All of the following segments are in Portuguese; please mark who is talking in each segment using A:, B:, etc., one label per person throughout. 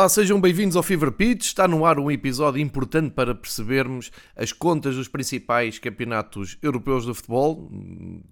A: Olá, sejam bem-vindos ao Fever Pitch. Está no ar um episódio importante para percebermos as contas dos principais campeonatos europeus de futebol.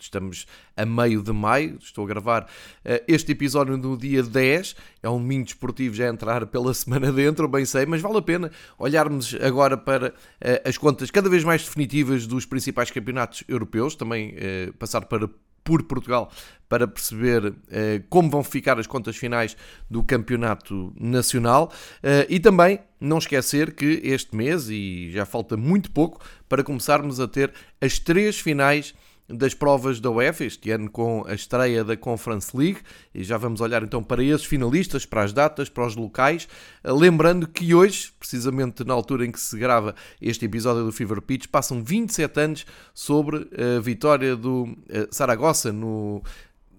A: Estamos a meio de maio, estou a gravar uh, este episódio no dia 10. É um domingo desportivo já entrar pela semana dentro, bem sei, mas vale a pena olharmos agora para uh, as contas cada vez mais definitivas dos principais campeonatos europeus, também uh, passar para por Portugal para perceber eh, como vão ficar as contas finais do campeonato nacional. Eh, e também não esquecer que este mês, e já falta muito pouco, para começarmos a ter as três finais das provas da UEFA, este ano com a estreia da Conference League, e já vamos olhar então para esses finalistas, para as datas, para os locais, lembrando que hoje, precisamente na altura em que se grava este episódio do Fever Pitch, passam 27 anos sobre a vitória do Saragossa no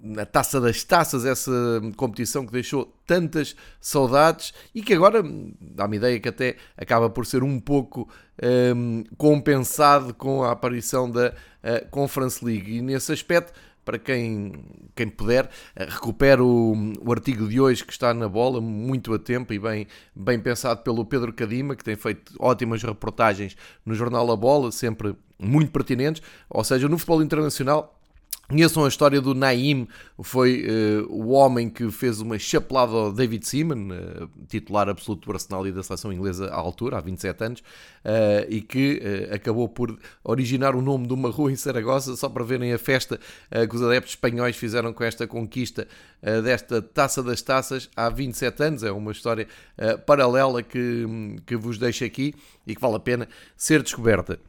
A: na Taça das Taças, essa competição que deixou tantas saudades e que agora dá-me ideia que até acaba por ser um pouco um, compensado com a aparição da uh, Conference League. E nesse aspecto, para quem, quem puder, uh, recupere o, o, artigo de hoje que está na bola, muito a tempo e bem, bem pensado pelo Pedro Cadima, que tem feito ótimas reportagens no jornal A Bola, sempre muito pertinentes. Ou seja, no futebol internacional Conheçam a história do Naim, foi uh, o homem que fez uma chapelada ao David Seaman, uh, titular absoluto do Arsenal e da seleção inglesa à altura, há 27 anos, uh, e que acabou por originar o nome de uma rua em Saragossa, só para verem a festa que os adeptos espanhóis fizeram com esta conquista desta Taça das Taças há 27 anos. É uma história paralela que, que vos deixo aqui e que vale a pena ser descoberta.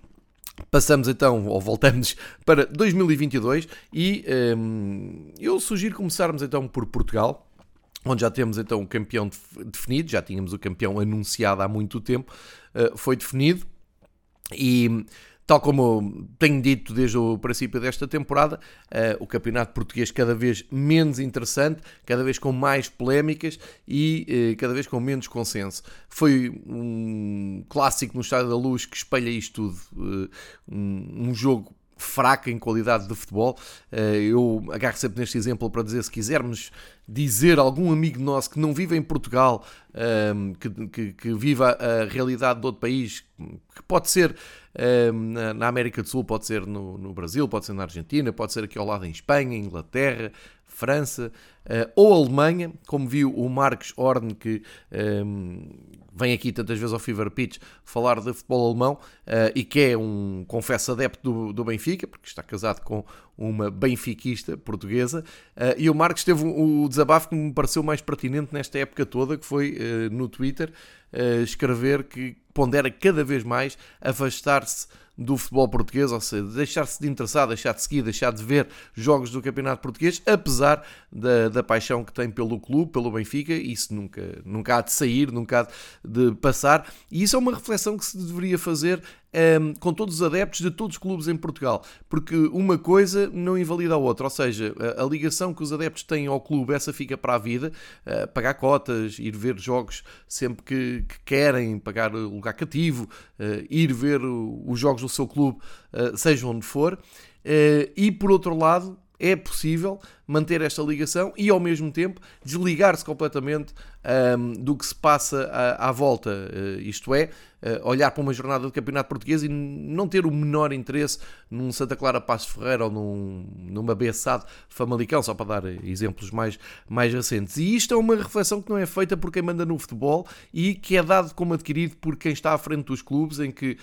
A: Passamos então, ou voltamos para 2022 e um, eu sugiro começarmos então por Portugal, onde já temos então o campeão definido, já tínhamos o campeão anunciado há muito tempo, uh, foi definido e Tal como tenho dito desde o princípio desta temporada, uh, o campeonato português cada vez menos interessante, cada vez com mais polémicas e uh, cada vez com menos consenso. Foi um clássico no Estádio da Luz que espelha isto tudo. Uh, um, um jogo fraco em qualidade de futebol. Eu agarro sempre neste exemplo para dizer: se quisermos dizer a algum amigo nosso que não vive em Portugal, que, que, que viva a realidade de outro país, que pode ser na América do Sul, pode ser no, no, Brasil, pode ser na Argentina, pode ser aqui ao lado em Espanha, Inglaterra, França uh, ou Alemanha, como viu o Marcos Horn, que um, vem aqui tantas vezes ao Fever Pitch falar de futebol alemão uh, e que é um confesso adepto do, do, Benfica, porque está casado com uma benfiquista portuguesa. Uh, e o Marcos teve o desabafo que me pareceu mais pertinente nesta época toda, que foi no Twitter, escrever que pondera cada vez mais afastar-se do futebol português, ou seja, deixar-se de interessar, deixar de seguir, deixar de ver jogos do Campeonato Português, apesar da, da paixão que tem pelo clube, pelo Benfica, isso nunca, nunca há de sair, nunca há de passar, e isso é uma reflexão que se deveria fazer um, ehm, com todos os adeptos de todos os clubes em Portugal, porque uma coisa não invalida a outra, ou seja, a, a ligação que os adeptos têm ao clube, essa fica para a vida, uh, pagar cotas, ir ver jogos sempre que, que querem, pagar lugar cativo, uh, ir ver o, os jogos do seu clube, uh, seja onde for, e por outro lado, é possível manter esta ligação e ao mesmo tempo desligar-se completamente um, do que se passa à, à volta, uh, isto é, uh, olhar para uma jornada de campeonato português e não ter o menor interesse num Santa Clara Passos Ferreira ou num, numa Bessade Famalicão, só para dar exemplos mais, mais recentes. E isto é uma reflexão que não é feita por quem manda no futebol e que é dado como adquirido por quem está à frente dos clubes, em que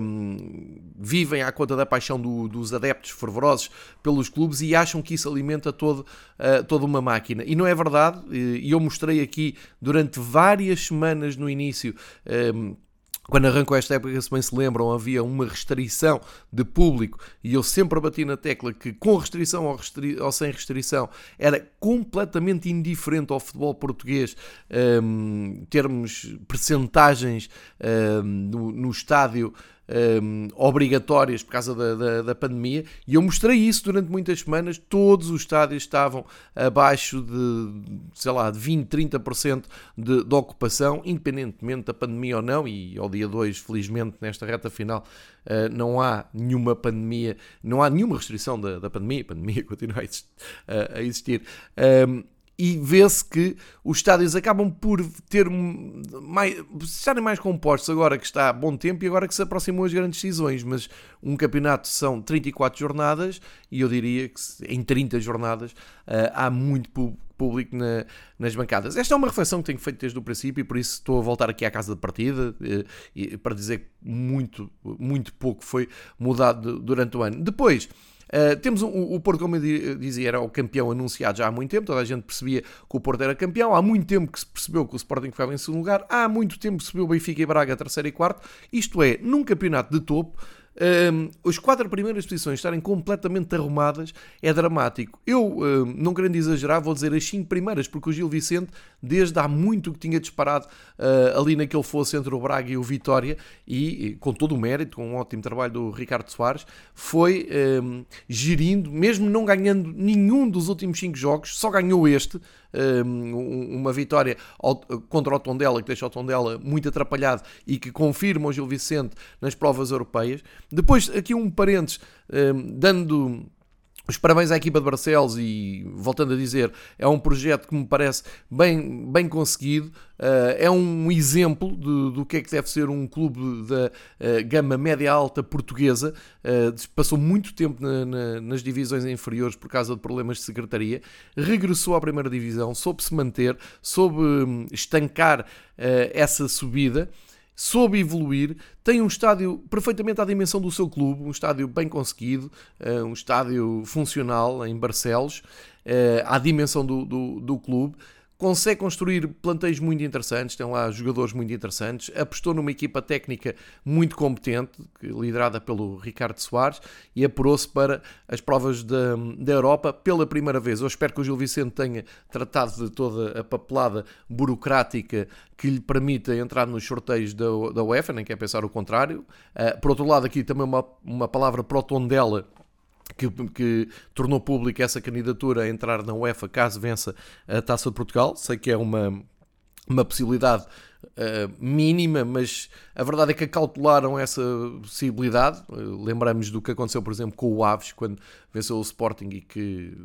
A: um, vivem à conta da paixão do, dos adeptos fervorosos pelos clubes e acham que isso alimenta todo, uh, toda uma máquina. E não é verdade, e eu mostrei aqui durante várias semanas no início. Um, quando arrancou esta época, se bem se lembram, havia uma restrição de público e eu sempre bati na tecla que com restrição ou, restri ou sem restrição era completamente indiferente ao futebol português um, termos percentagens um, no, no estádio um, obrigatórias por causa da, da, da, pandemia, e eu mostrei isso durante muitas semanas. Todos os estádios estavam abaixo de, sei lá, de 20, 30% de, de ocupação, independentemente da pandemia ou não. E ao dia 2, felizmente, nesta reta final, uh, não há nenhuma pandemia, não há nenhuma restrição da, da pandemia, a pandemia continua a existir. Uh, a existir. Um, e vê-se que os estádios acabam por ter mais, estarem mais compostos agora que está a bom tempo e agora que se aproximam as grandes decisões, mas um campeonato são 34 jornadas e eu diria que em 30 jornadas uh, há muito público na, nas bancadas. Esta é uma reflexão que tenho feito desde o princípio e por isso estou a voltar aqui à casa de partida uh, e, para dizer que muito, muito pouco foi mudado durante o ano. Depois, Uh, temos o, o Porto, como eu dizia, era o campeão anunciado já há muito tempo, toda a gente percebia que o Porto era campeão, há muito tempo que se percebeu que o Sporting ficava em segundo lugar, há muito tempo que se percebeu Benfica e Braga terceiro e quarto, isto é, num campeonato de topo, um, as quatro primeiras posições estarem completamente arrumadas é dramático. Eu, um, não querendo exagerar, vou dizer as cinco primeiras, porque o Gil Vicente, desde há muito que tinha disparado uh, ali naquele fosse entre o Braga e o Vitória, e, com todo o mérito, com um ótimo trabalho do Ricardo Soares, foi um, gerindo, mesmo não ganhando nenhum dos últimos cinco jogos, só ganhou este, uma vitória contra o Tondela, que deixa o Tondela muito atrapalhado e que confirma o Gil Vicente nas provas europeias. Depois, aqui um parênteses, dando os parabéns à equipa de Barcelos e, voltando a dizer, é um projeto que me parece bem, bem conseguido, uh, é um exemplo de, do que é que deve ser um clube da uh, gama média-alta portuguesa, uh, passou muito tempo na, na, nas divisões inferiores por causa de problemas de secretaria, regressou à primeira divisão, soube se manter, soube um, estancar essa subida, soube evoluir, tem um estádio perfeitamente à dimensão do seu clube, um estádio bem conseguido, eh, um estádio funcional em Barcelos, eh, à dimensão do, do, do clube consegue construir plantéis muito interessantes, tem lá jogadores muito interessantes, apostou numa equipa técnica muito competente, liderada pelo Ricardo Soares, e apurou-se para as provas da, da Europa pela primeira vez. Eu espero que o Gil Vicente tenha tratado de toda a papelada burocrática que lhe permita entrar nos sorteios da, da UEFA, nem quer pensar o contrário. Uh, por outro lado, aqui também uma, uma palavra para o Tondela, que, que, tornou pública essa candidatura a entrar na UEFA caso vença a Taça de Portugal. Sei que é uma, uma possibilidade uh, mínima, mas a verdade é que acautelaram essa possibilidade. Uh, lembramos do que aconteceu, por exemplo, com o Aves, quando venceu o Sporting e que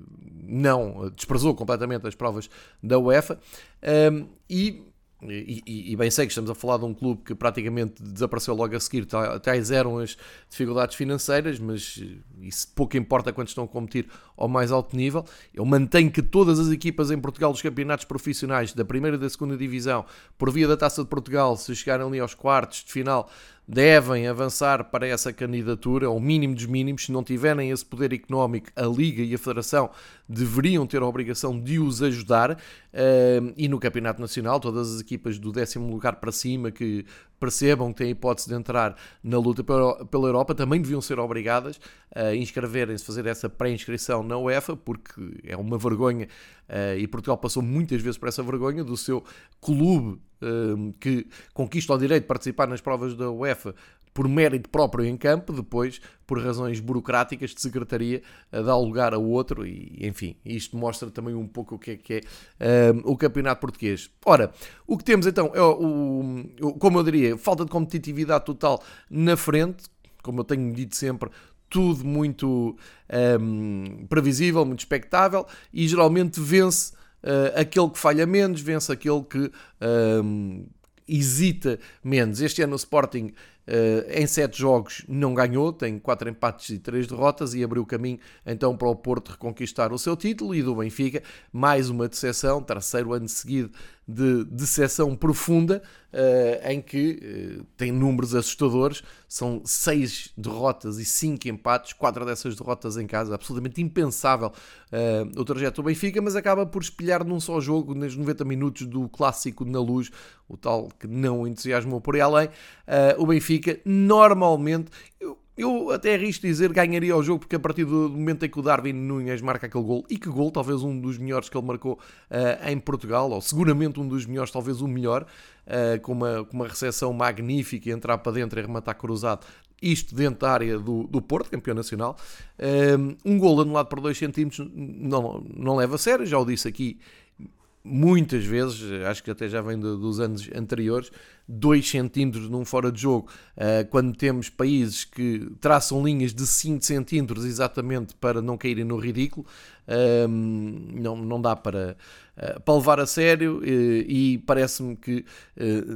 A: não desprezou completamente as provas da UEFA. Uh, e e, e, e, bem sei que estamos a falar de um clube que praticamente desapareceu logo a seguir, tais eram as dificuldades financeiras, mas isso pouco importa quando estão a competir ao mais alto nível. Eu mantenho que todas as equipas em Portugal dos campeonatos profissionais da primeira e da segunda divisão, por via da Taça de Portugal, se chegarem ali aos quartos de final, devem avançar para essa candidatura, ao mínimo dos mínimos. Se não tiverem esse poder económico, a Liga e a Federação deveriam ter a obrigação de os ajudar. e no Campeonato Nacional, todas as equipas do décimo lugar para cima que percebam que têm a hipótese de entrar na luta pela Europa também deviam ser obrigadas a inscreverem-se, fazer essa pré-inscrição na UEFA, porque é uma vergonha e Portugal passou muitas vezes por essa vergonha do seu clube que conquista o direito de participar nas provas da UEFA por mérito próprio em campo, depois, por razões burocráticas de secretaria, dá lugar a outro, e enfim, isto mostra também um pouco o que é que é um, o campeonato português. Ora, o que temos então é o, o, como eu diria, falta de competitividade total na frente, como eu tenho dito sempre, tudo muito um, previsível, muito expectável, e geralmente vence uh, aquele que falha menos, vence aquele que um, hesita menos. Este ano o Sporting Uh, em sete jogos não ganhou, tem quatro empates e três derrotas e abriu caminho então para o Porto reconquistar o seu título e do Benfica mais uma decepção, terceiro ano seguido de decepção profunda uh, em que uh, tem números assustadores, são seis derrotas e cinco empates, quatro dessas derrotas em casa, absolutamente impensável o trajeto do Benfica, mas acaba por espelhar num só jogo, nos 90 minutos do clássico na luz, o tal que não entusiasmou por aí além, o Benfica Benfica, normalmente, eu, eu até arrisco dizer ganharia o jogo, porque a partir do momento em que o Darwin Nunes marca aquele gol, e que gol, talvez um dos melhores que ele marcou uh, em Portugal, ou seguramente um dos melhores, talvez o melhor, uh, com, uma, com uma recepção magnífica, entrar para dentro e rematar cruzado, isto dentro da área do, do Porto, campeão nacional. Uh, um gol anulado por 2 centímetros não, não leva a sério, já o disse aqui muitas vezes, acho que até já vem dos anos anteriores, 2 centímetros num fora de jogo, uh, quando temos países que traçam linhas de 5 centímetros exatamente para não caírem no ridículo, uh, não, não dá para, uh, para levar a sério e parece-me que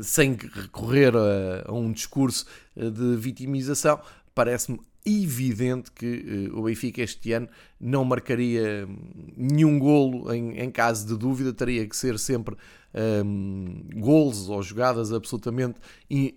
A: sem recorrer a, a um discurso de vitimização, parece-me evidente que o Benfica este ano não marcaria nenhum golo em, em caso de dúvida, teria que ser sempre um, gols ou jogadas absolutamente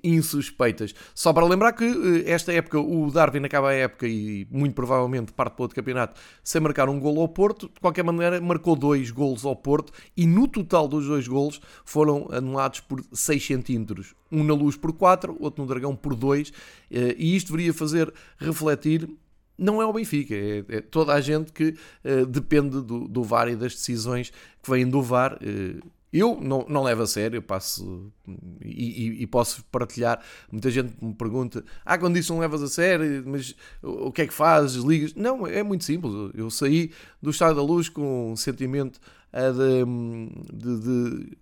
A: insuspeitas. Só para lembrar que eh, esta época o Darwin acaba a época e muito provavelmente parte para outro campeonato sem marcar um gol ao Porto. De qualquer maneira, marcou dois gols ao Porto e no total dos dois gols foram anulados por 6 centímetros. Um na luz por 4, outro no Dragão por 2. Eh, e isto deveria fazer refletir não é o Benfica, é, é, toda a gente que uh, depende do, do, VAR e das decisões que vêm do VAR. Uh, eu não, não levo a sério, eu passo e, e, e, posso partilhar. Muita gente me pergunta: Ah, quando isso não levas a sério, mas o, o que é que fazes? Ligas? Não, é muito simples. Eu saí do Estado da Luz com um sentimento de, de, de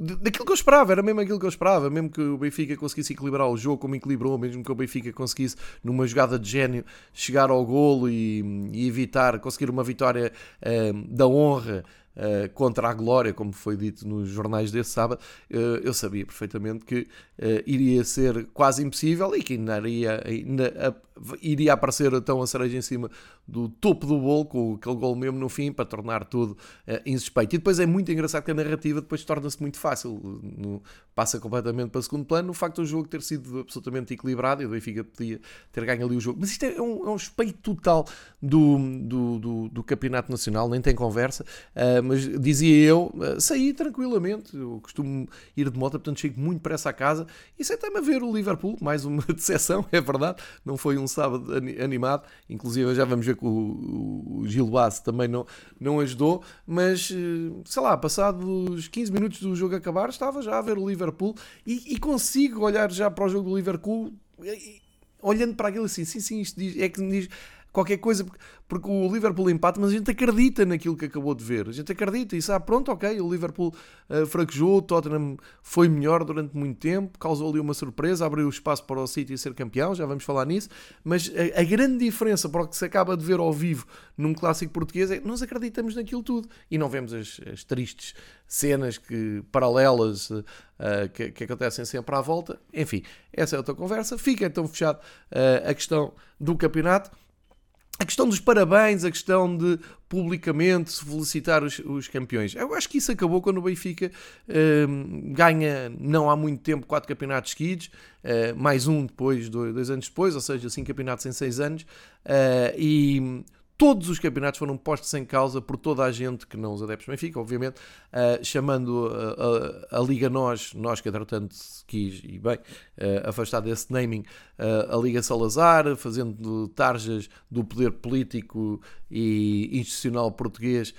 A: daquilo que eu esperava, era mesmo aquilo que eu esperava, mesmo que o Benfica conseguisse equilibrar o jogo como equilibrou, mesmo que o Benfica conseguisse numa jogada de gênio chegar ao golo e, e evitar, conseguir uma vitória uh, da honra uh, contra a glória, como foi dito nos jornais desse sábado, uh, eu sabia perfeitamente que uh, iria ser quase impossível e que ainda iria, ainda, iria aparecer então a cereja em cima do topo do bolo, com aquele gol mesmo no fim, para tornar tudo insuspeito. E depois é muito engraçado que a narrativa depois torna-se muito fácil, no, passa completamente para o segundo plano, o facto do jogo ter sido absolutamente equilibrado e o Benfica podia ter ganho ali o jogo. Mas isto é um, é um total do, do, do, do Campeonato Nacional, nem tem conversa. Uh, mas dizia eu, eh, saí tranquilamente, eu costumo ir de moto, portanto chego muito para essa casa e sentei-me a ver o Liverpool, mais uma decepção, é verdade, não foi um sábado animado, inclusive já vamos ver que o, o Gil Bass também não, não ajudou, mas eh, sei lá, passados 15 minutos do jogo acabar, estava já a ver o Liverpool e, e consigo olhar já para o jogo do Liverpool olhando para aquilo assim, sim, sim, isto diz, é que me diz qualquer coisa, porque o Liverpool empata, mas a gente acredita naquilo que acabou de ver. A gente acredita e sabe, pronto, ok, o Liverpool uh, fraquejou, o Tottenham foi melhor durante muito tempo, causou ali uma surpresa, abriu espaço para o City ser campeão, já vamos falar nisso, mas a, a, grande diferença para o que se acaba de ver ao vivo num clássico português é que nós acreditamos naquilo tudo e não vemos as, as tristes cenas que, paralelas uh, que, que, acontecem sempre à volta. Enfim, essa é outra conversa. Fica então fechado uh, a questão do campeonato a questão dos parabéns, a questão de publicamente felicitar os, os, campeões. Eu acho que isso acabou quando o Benfica uh, ganha, não há muito tempo, quatro campeonatos seguidos, uh, mais um depois, dois, dois, anos depois, ou seja, cinco campeonatos em seis anos, uh, e todos os campeonatos foram postos em causa por toda a gente que não os adeptos do Benfica, obviamente, uh, chamando a, a, a, Liga Nós, nós que entretanto quis, e bem, uh, afastar desse naming, uh, a Liga Salazar, fazendo tarjas do poder político e institucional português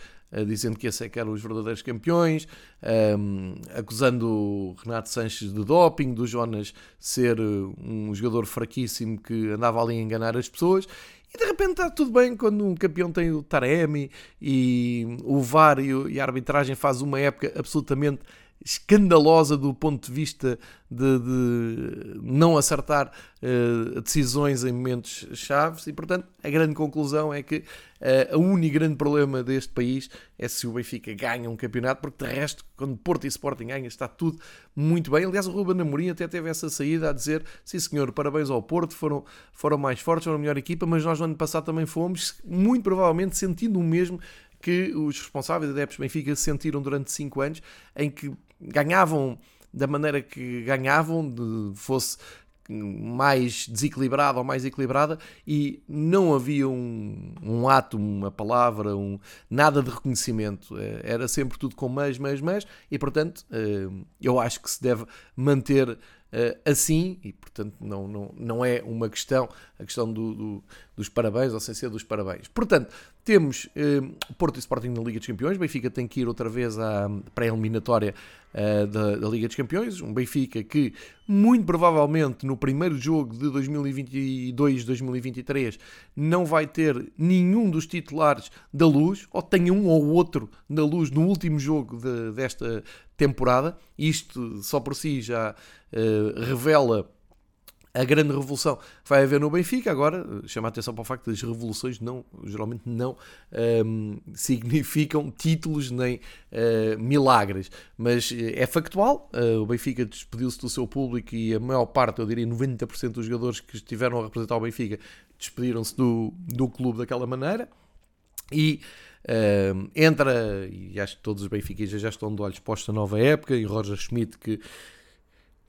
A: dizendo que esse é que eram os verdadeiros campeões, um, acusando Renato Sanches de doping, do Jonas ser um jogador fraquíssimo que andava ali a enganar as pessoas, e de repente está tudo bem quando um campeão tem o Taremi e o VAR e a arbitragem faz uma época absolutamente escandalosa do ponto de vista de, de não acertar uh, decisões em momentos chaves e portanto a grande conclusão é que uh, o único grande problema deste país é se o Benfica ganha um campeonato porque de resto quando Porto e Sporting ganham está tudo muito bem. Aliás o Ruben Amorim até teve essa saída a dizer sim senhor, parabéns ao Porto foram, foram mais fortes, foram a melhor equipa mas nós no ano passado também fomos muito provavelmente sentindo o mesmo que os responsáveis adeptos Benfica sentiram durante 5 anos, em que ganhavam da maneira que ganhavam, de, fosse mais desequilibrada ou mais equilibrada e não havia um, um ato, uma palavra, um, nada de reconhecimento. Eh, era sempre tudo com mas, mas, mas e portanto eh, eu acho que se deve manter uh, assim, e portanto não, não, não é uma questão, a questão do, do, dos parabéns, ou sem ser dos parabéns. Portanto, temos uh, Porto e Sporting na Liga dos Campeões, Benfica tem que ir outra vez à pré-eliminatória uh, da, da, Liga dos Campeões. Um Benfica que, muito provavelmente, no primeiro jogo de 2022-2023, não vai ter nenhum dos titulares da luz, ou tem um ou outro da luz no último jogo de, desta temporada. Isto só por si já uh, revela a grande revolução vai haver no Benfica. Agora, chama a atenção para o facto das revoluções não, geralmente não um, significam títulos nem uh, milagres, mas eh, é factual. Uh, o Benfica despediu-se do seu público e a maior parte, eu diria 90% dos jogadores que estiveram a representar o Benfica despediram-se do, do clube daquela maneira. E uh, entra, e acho que todos os benfiquistas já estão de olhos postos na nova época, e Roger Schmidt que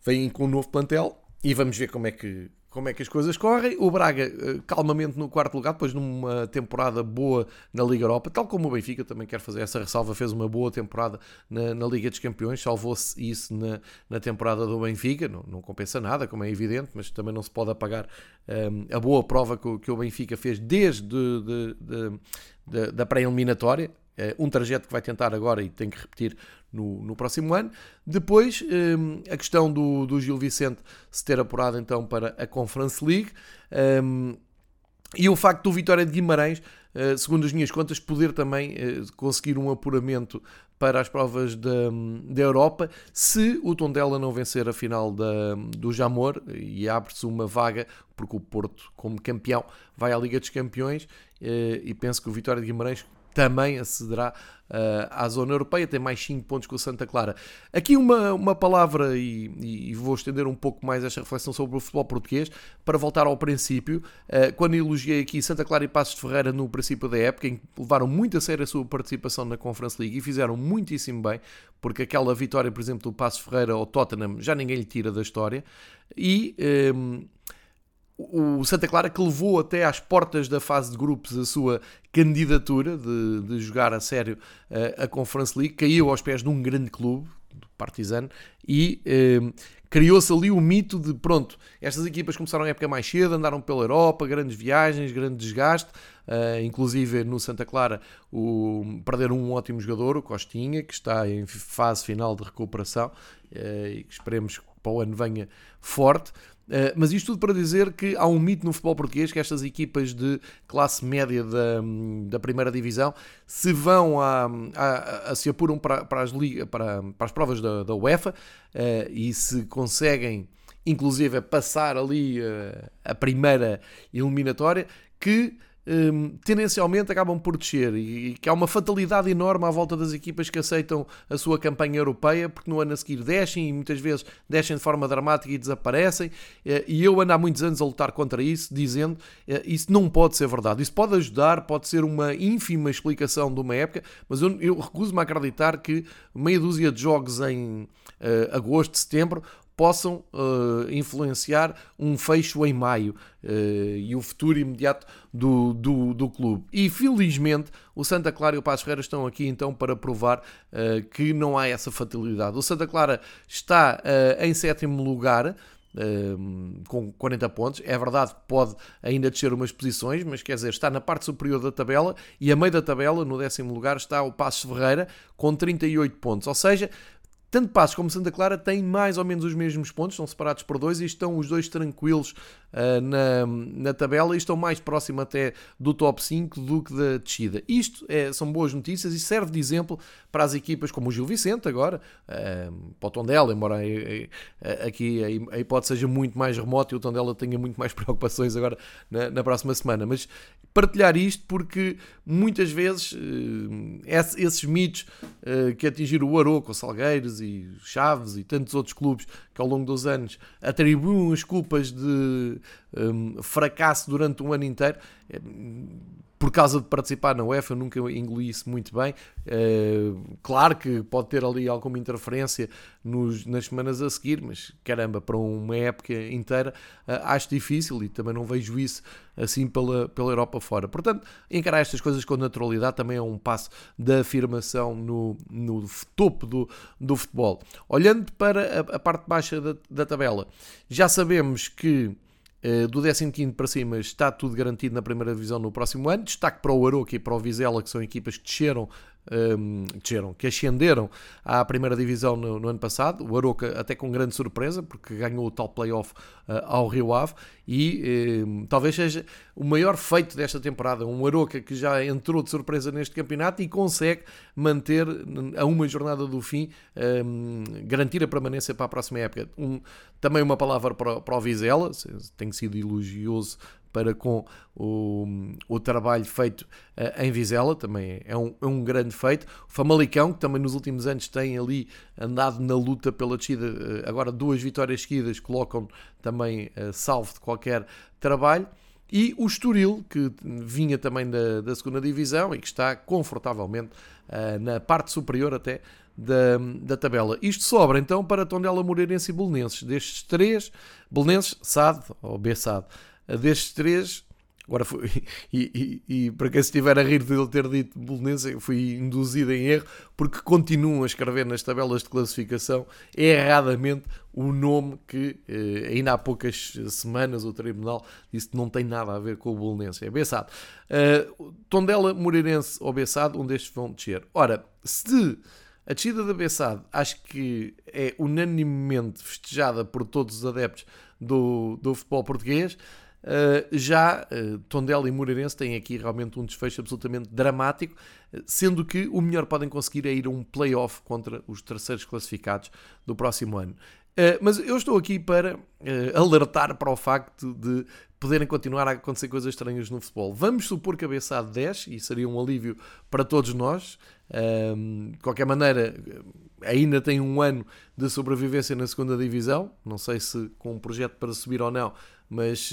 A: vem com um novo plantel e vamos ver como é que como é que as coisas correm. O Braga, eh, calmamente no quarto lugar, depois numa temporada boa na Liga Europa, tal como o Benfica também quer fazer essa ressalva, fez uma boa temporada na, na Liga dos Campeões, salvou-se isso na, na temporada do Benfica, não, não, compensa nada, como é evidente, mas também não se pode apagar um, ehm, a boa prova que, que, o Benfica fez desde de, de, de, da pré-eliminatória, eh, um trajeto que vai tentar agora e tem que repetir no, no próximo ano. Depois, um, a questão do, do Gil Vicente se ter apurado então para a Conference League. Um, e o facto do Vitória de Guimarães, uh, segundo as minhas contas, poder também uh, conseguir um apuramento para as provas da, da Europa, se o Tondela não vencer a final da, do Jamor e abre-se uma vaga, porque o Porto, como campeão, vai à Liga dos Campeões uh, e penso que o Vitória de Guimarães também acederá uh, à zona europeia, tem mais 5 pontos com o Santa Clara. Aqui uma, uma palavra, e, e, vou estender um pouco mais esta reflexão sobre o futebol português, para voltar ao princípio, uh, quando elogiei aqui Santa Clara e Passos de Ferreira no princípio da época, em que levaram muito a sério a sua participação na Conference League e fizeram muitíssimo bem, porque aquela vitória, por exemplo, do Passos Ferreira ao Tottenham, já ninguém lhe tira da história, e... Um, ehm, o Santa Clara que levou até às portas da fase de grupos a sua candidatura de, de jogar a sério a, a Conference League, caiu aos pés de um grande clube, do Partizan, e eh, criou-se ali o mito de, pronto, estas equipas começaram a época mais cedo, andaram pela Europa, grandes viagens, grande desgaste, uh, inclusive no Santa Clara o, perderam um ótimo jogador, o Costinha, que está em fase final de recuperação, uh, e que esperemos que para o ano venha forte, mas isto tudo para dizer que há um mito no futebol português que estas equipas de classe média da, da primeira divisão se vão a, a, a se apuram para, para, as, para, para as provas da, da UEFA uh, e se conseguem inclusive passar ali uh, a primeira eliminatória que um, tendencialmente acabam por descer e, que há uma fatalidade enorme à volta das equipas que aceitam a sua campanha europeia porque no ano a seguir descem e muitas vezes descem de forma dramática e desaparecem. Eh, e eu ando há muitos anos a lutar contra isso dizendo uh, isso não pode ser verdade. Isso pode ajudar, pode ser uma ínfima explicação de uma época mas eu, eu recuso-me a acreditar que meia dúzia de jogos em uh, agosto, setembro possam uh, influenciar um fecho em maio uh, e o futuro imediato do, do, do, clube. E felizmente o Santa Clara e o Passos Ferreira estão aqui então para provar uh, que não há essa fatalidade. O Santa Clara está em sétimo lugar. com 40 pontos, é verdade que pode ainda descer umas posições, mas quer dizer, está na parte superior da tabela e a meio da tabela, no décimo lugar, está o Passos Ferreira com 38 pontos, ou seja, tanto Passos como Santa Clara têm mais ou menos os mesmos pontos, são separados por dois e estão os dois tranquilos na, na tabela e estão mais próximo até do top 5 do que da descida. Isto é, são boas notícias e serve de exemplo para as equipas como o Gil Vicente agora, uh, para o Tondela, embora aqui a hipótese seja muito mais remota e o Tondela tenha muito mais preocupações agora na, na próxima semana. Mas partilhar isto porque muitas vezes esses mitos que atingiram o Aroco, o Salgueiros e Chaves e tantos outros clubes que ao longo dos anos atribuem as culpas de um, fracasso durante um ano inteiro. Por causa de participar na UEFA, nunca engoli isso muito bem. Uh, claro que pode ter ali alguma interferência nos, nas semanas a seguir, mas caramba, para uma época inteira uh, acho difícil e também não vejo isso assim pela, pela Europa fora. Portanto, encarar estas coisas com naturalidade também é um passo da afirmação no, no topo do, do futebol. Olhando para a, a parte baixa da, da tabela, já sabemos que do 15 para cima está tudo garantido na primeira divisão no próximo ano. Destaque para o Aroca e para o Vizela, que são equipas que desceram um, desceram, que ascenderam à primeira divisão no, no, ano passado. O Aroca até com grande surpresa, porque ganhou o tal playoff uh, ao Rio Ave e um, talvez seja o maior feito desta temporada. Um Aroca que já entrou de surpresa neste campeonato e consegue manter a uma jornada do fim, um, garantir a permanência para a próxima época. Um, também uma palavra para, para o Vizela, tem sido elogioso para com o, o trabalho feito uh, em Vizela, também é um, é um grande feito. O Famalicão, que também nos últimos anos tem ali andado na luta pela descida, uh, agora duas vitórias seguidas colocam também uh, salvo de qualquer trabalho. E o Estoril, que vinha também da, da segunda divisão e que está confortavelmente uh, na parte superior até da, da tabela. Isto sobra então para Tondela, Moreirense e Belenenses. Destes três, Belenenses, SAD ou B-SAD, destes três, agora foi, e, e, e, para quem se estiver a rir de ele ter dito Bolonense, fui induzido em erro, porque continuam a escrever nas tabelas de classificação erradamente o nome que eh, ainda há poucas semanas o Tribunal disse que não tem nada a ver com o Bolonense, é Bessado. Uh, Tondela, Moreirense ou Bessado, um destes vão descer. Ora, se a descida da Bessado acho que é unanimemente festejada por todos os adeptos do, do futebol português, Uh, já uh, Tondela e Moreirense têm aqui realmente um desfecho absolutamente dramático, sendo que o melhor podem conseguir é ir a um play-off contra os terceiros classificados do próximo ano. Uh, mas eu estou aqui para alertar para o facto de poderem continuar a acontecer coisas estranhas no futebol. Vamos supor BSA 10 e seria um alívio para todos nós. de qualquer maneira, ainda tem um ano de sobrevivência na segunda divisão. Não sei se com um projeto para subir ou não, mas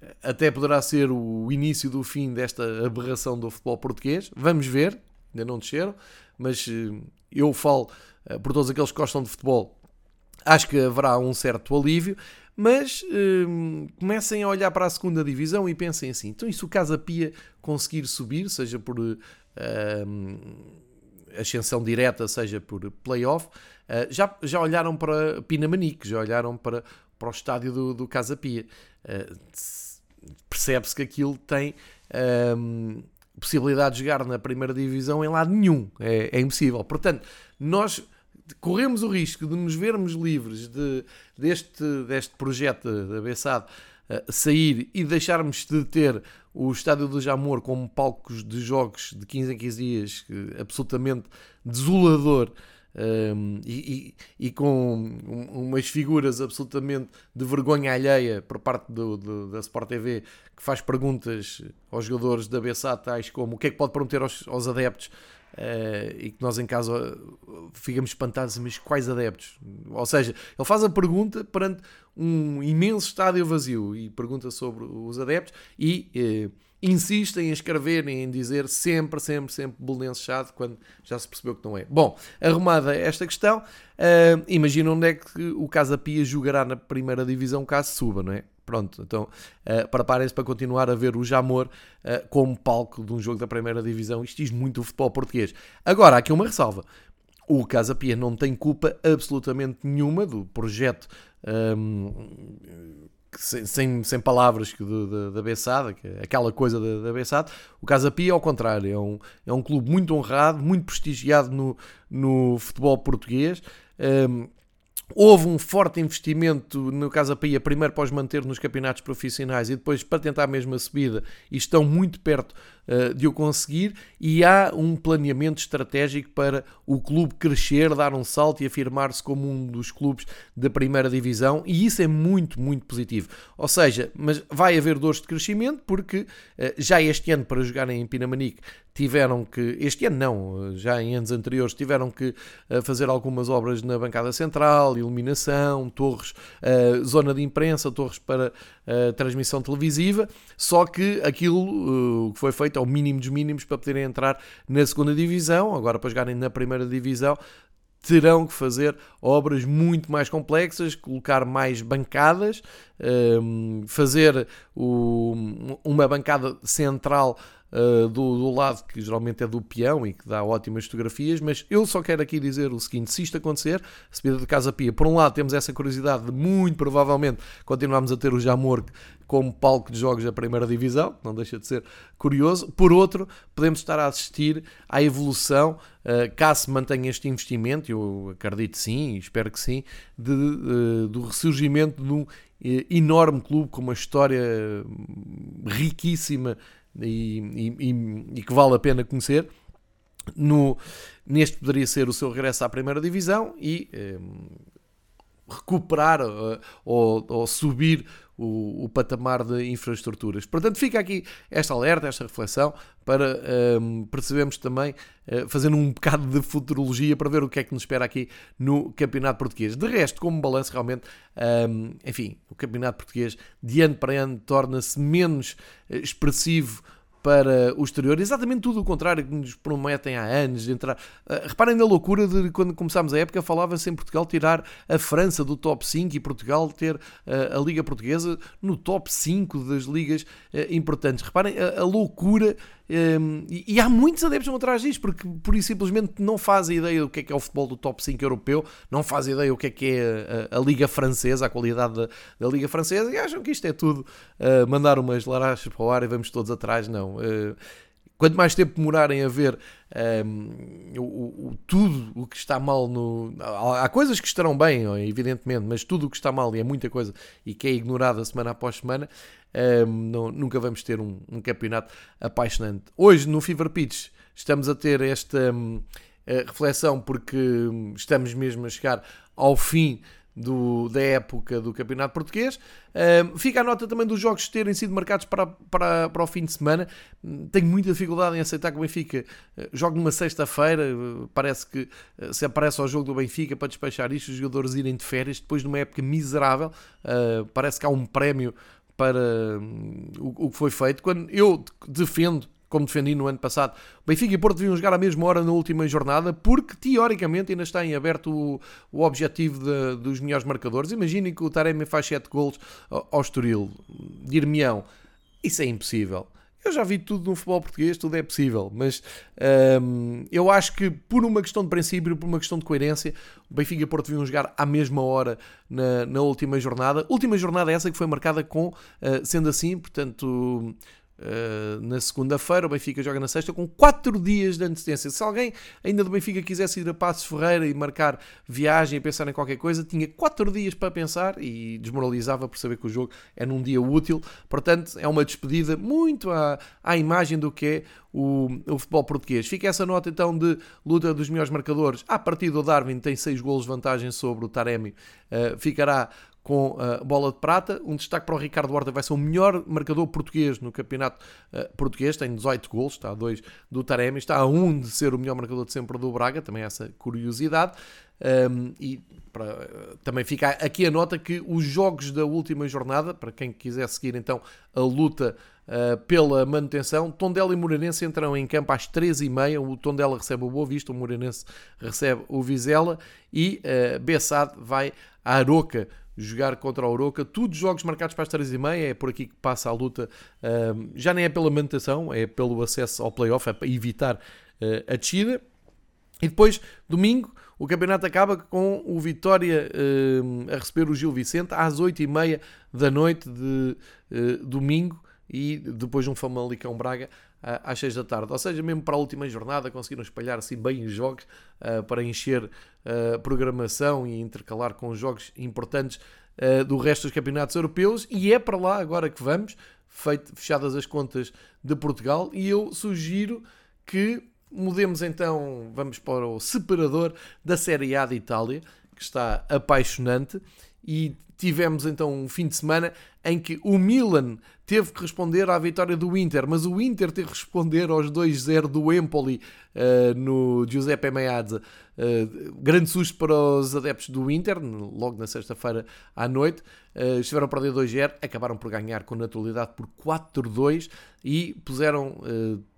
A: eh, até poderá ser o início do fim desta aberração do futebol português. Vamos ver, ainda não desceram, mas eh, eu falo eh, por todos aqueles que gostam de futebol. Acho que haverá um certo alívio, mas comecem a olhar para a segunda divisão e pensem assim: então, e se o Casa Pia conseguir subir, seja por ascensão direta, seja por playoff, uh, já, já olharam para Pinamanique, já olharam para para o estádio do, do Casa Pia. Uh, Percebe-se que aquilo tem um, possibilidade de jogar na primeira divisão em lado nenhum. É, é impossível. Portanto, nós corremos o risco de nos vermos livres de, deste, deste projeto da BSAD uh, sair e deixarmos de ter o Estádio do Jamor como palcos de jogos de 15 em 15 dias absolutamente desolador um, e, e, e, com umas figuras absolutamente de vergonha alheia por parte do, do, da Sport TV que faz perguntas aos jogadores da BSA, tais como o que é que pode prometer aos, aos adeptos Uh, e que nós em casa ficamos espantados, mas quais adeptos? Ou seja, ele faz a pergunta perante um imenso estádio vazio e pergunta sobre os adeptos e uh, insistem em escrever em dizer sempre, sempre, sempre Belenense Chade quando já se percebeu que não é. Bom, arrumada esta questão, uh, imagina onde é que o Casa Pia jogará na primeira divisão caso suba, não é? Pronto, então uh, preparem-se para continuar a ver o Jamor uh, como palco de um jogo da primeira divisão. Isto diz muito o futebol português. Agora, há aqui uma ressalva. O Casa Pia não tem culpa absolutamente nenhuma do projeto um, sem, sem, sem, palavras que da Bessada, que é aquela coisa da, da Bessada, o Casa Pia, ao contrário, é um, é um clube muito honrado, muito prestigiado no, no futebol português. Um, Houve um forte investimento no Casa Pia, primeiro para os manter nos campeonatos profissionais e depois para tentar mesmo a subida, e estão muito perto uh, de o conseguir. E há um planeamento estratégico para o clube crescer, dar um salto e afirmar-se como um dos clubes da primeira divisão, e isso é muito, muito positivo. Ou seja, mas vai haver dores de crescimento, porque uh, já este ano, para jogarem em Pinamanique, tiveram que, este ano não, já em anos anteriores, tiveram que uh, fazer algumas obras na bancada central, iluminação, torres, uh, zona de imprensa, torres para uh, transmissão televisiva, só que aquilo que foi feito é o mínimo dos mínimos para poderem entrar na segunda divisão, agora para jogarem na primeira divisão, terão que fazer obras muito mais complexas, colocar mais bancadas um, fazer uma bancada central uh, do, do, lado que geralmente é do peão e que dá ótimas fotografias, mas eu só quero aqui dizer o seguinte: se isto acontecer, subida de Casa Pia, por um lado temos essa curiosidade de muito provavelmente continuarmos a ter o Jamor como palco de jogos da primeira divisão, não deixa de ser curioso. Por outro, podemos estar a assistir à evolução, uh, caso se mantenha este investimento, eu acredito sim, espero que sim, de, uh, do ressurgimento de um enorme clube com uma história riquíssima e, e, e que vale a pena conhecer. No, neste poderia ser o seu regresso à primeira divisão e eh, recuperar uh, ou, ou, subir o, o, patamar de infraestruturas. Portanto, fica aqui esta alerta, esta reflexão, para um, percebermos também, uh, fazendo um bocado de futurologia, para ver o que é que nos espera aqui no Campeonato Português. De resto, como balanço, realmente, um, enfim, o Campeonato Português, de ano para ano, torna-se menos expressivo para o exterior, exatamente tudo o contrário que nos prometem há anos entrar. Uh, reparem na loucura de quando começámos a época, falava-se em Portugal tirar a França do top 5 e Portugal ter uh, a Liga Portuguesa no top 5 das ligas uh, importantes. Reparem a, a loucura um, e, e, há muitos adeptos vão atrás disto, porque por isso simplesmente não fazem ideia do que é que é o futebol do top 5 europeu, não fazem ideia do que é que é a, a, a Liga Francesa, a qualidade da, da, Liga Francesa, e acham que isto é tudo uh, mandar umas larachas para o ar e vamos todos atrás. Não. Uh, quanto mais tempo demorarem a ver um, o, o, tudo o que está mal no. Há, coisas que estarão bem, evidentemente, mas tudo o que está mal, e é muita coisa, e que é ignorada semana após semana, um, não, nunca vamos ter um, um, campeonato apaixonante. Hoje, no Fever Pitch, estamos a ter esta um, reflexão porque estamos mesmo a chegar ao fim do, da época do Campeonato Português. Uh, fica a nota também dos jogos terem sido marcados para, para, para o fim de semana. Tenho muita dificuldade em aceitar que o Benfica uh, jogue numa sexta-feira. Uh, parece que uh, se aparece ao jogo do Benfica para despachar isto, os jogadores irem de férias depois de uma época miserável. parece que há um prémio para hum, o, o que foi feito. Quando eu defendo como defendi no ano passado. Benfica e Porto deviam jogar à mesma hora na última jornada, porque teoricamente ainda está em aberto o, o objetivo de, dos melhores marcadores. Imaginem que o Taremi faz 7 gols ao Estoril. Dir-me-ão, isso é impossível. Eu já vi tudo no futebol português, tudo é possível, mas hum, eu acho que por uma questão de princípio, por uma questão de coerência, o Benfica e Porto deviam jogar à mesma hora na, na última jornada. Última jornada essa que foi marcada com, uh, sendo assim, portanto, Uh, na segunda-feira, o Benfica joga na sexta com 4 dias de antecedência. Se alguém ainda do Benfica quisesse ir a Passos Ferreira e marcar viagem e pensar em qualquer coisa, tinha 4 dias para pensar e desmoralizava por saber que o jogo é num dia útil. Portanto, é uma despedida muito à, à imagem do que é o, o futebol português. Fica essa nota então de luta dos melhores marcadores. A partir do Darwin tem 6 golos de vantagem sobre o Taremi. Uh, ficará com a bola de prata. Um destaque para o Ricardo Horta, vai ser o melhor marcador português no campeonato uh, português, tem 18 gols, está a 2 do Taremi, está a 1 um de ser o melhor marcador de sempre do Braga, também essa curiosidade. Um, e para, também fica aqui a nota que os jogos da última jornada, para quem quiser seguir então a luta uh, pela manutenção, Tondela e Moreirense entram em campo às 13h30. O Tondela recebe o Boa Vista, o Moreirense recebe o Vizela e uh, Bessade vai à Aroca jogar contra a Oroca. Tudo jogos marcados para as 3h30. É por aqui que passa a luta. Já nem é pela manutenção, é pelo acesso ao playoff, é para evitar uh, a descida. E depois, domingo, o campeonato acaba com o Vitória uh, a receber o Gil Vicente às 8h30 da noite de uh, domingo e depois um Famalicão Braga às 6 da tarde. Ou seja, mesmo para a última jornada conseguiram espalhar assim bem os jogos para encher programação e intercalar com os jogos importantes do resto dos campeonatos europeus. E é para lá agora que vamos, feito, fechadas as contas de Portugal. E eu sugiro que mudemos então, vamos para o separador da Série A de Itália, que está apaixonante. E tivemos então um fim de semana em que o Milan teve que responder à vitória do Inter, mas o Inter teve que responder aos 2-0 do Empoli uh, no Giuseppe Meazza. Uh, grande susto para os adeptos do Inter, logo na sexta-feira à noite. Uh, estiveram a perder 2-0, acabaram por ganhar com naturalidade por 4-2 e puseram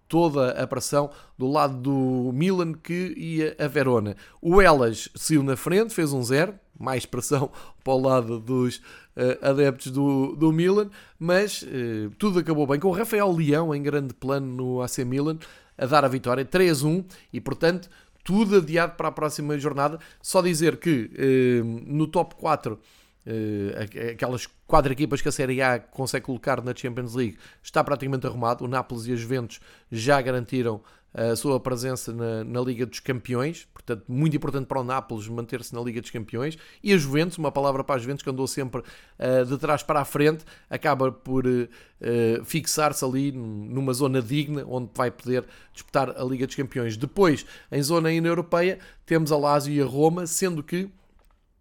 A: toda a pressão do lado do Milan que ia a Verona. O Elas saiu na frente, fez um zero, mais pressão para o lado dos uh, adeptos do, do Milan, mas uh, tudo acabou bem com o Rafael Leão em grande plano no AC Milan a dar a vitória 3-1 e portanto tudo adiado para a próxima jornada. Só dizer que uh, no top 4 Uh, aquelas quatro equipas que a Série A consegue colocar na Champions League está praticamente arrumado. O Nápoles e a Juventus já garantiram a sua presença na, na, Liga dos Campeões, portanto, muito importante para o Nápoles manter-se na Liga dos Campeões. E a Juventus, uma palavra para a Juventus que andou sempre uh, de trás para a frente, acaba por uh, fixar-se ali numa zona digna onde vai poder disputar a Liga dos Campeões. Depois, em zona ainda europeia, temos a Lazio e a Roma, sendo que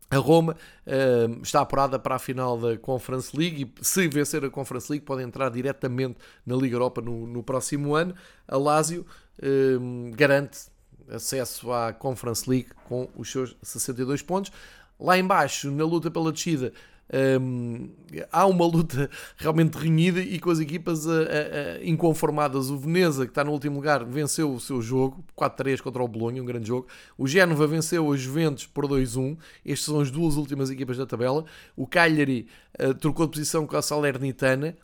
A: a Roma uh, está apurada para a final da Conference League e se vencer a Conference League pode entrar diretamente na Liga Europa no, no próximo ano. A Lazio uh, garante acesso à Conference League com os seus 62 pontos. Lá embaixo, na luta pela descida, um, há uma luta realmente renhida e com as equipas a, a, a inconformadas. O Veneza, que está no último lugar, venceu o seu jogo 4-3 contra o Bolonha, um grande jogo. O Génova venceu os Juventus por 2-1. Estas são as duas últimas equipas da tabela. O Cagliari uh, trocou de posição com a Salernitana,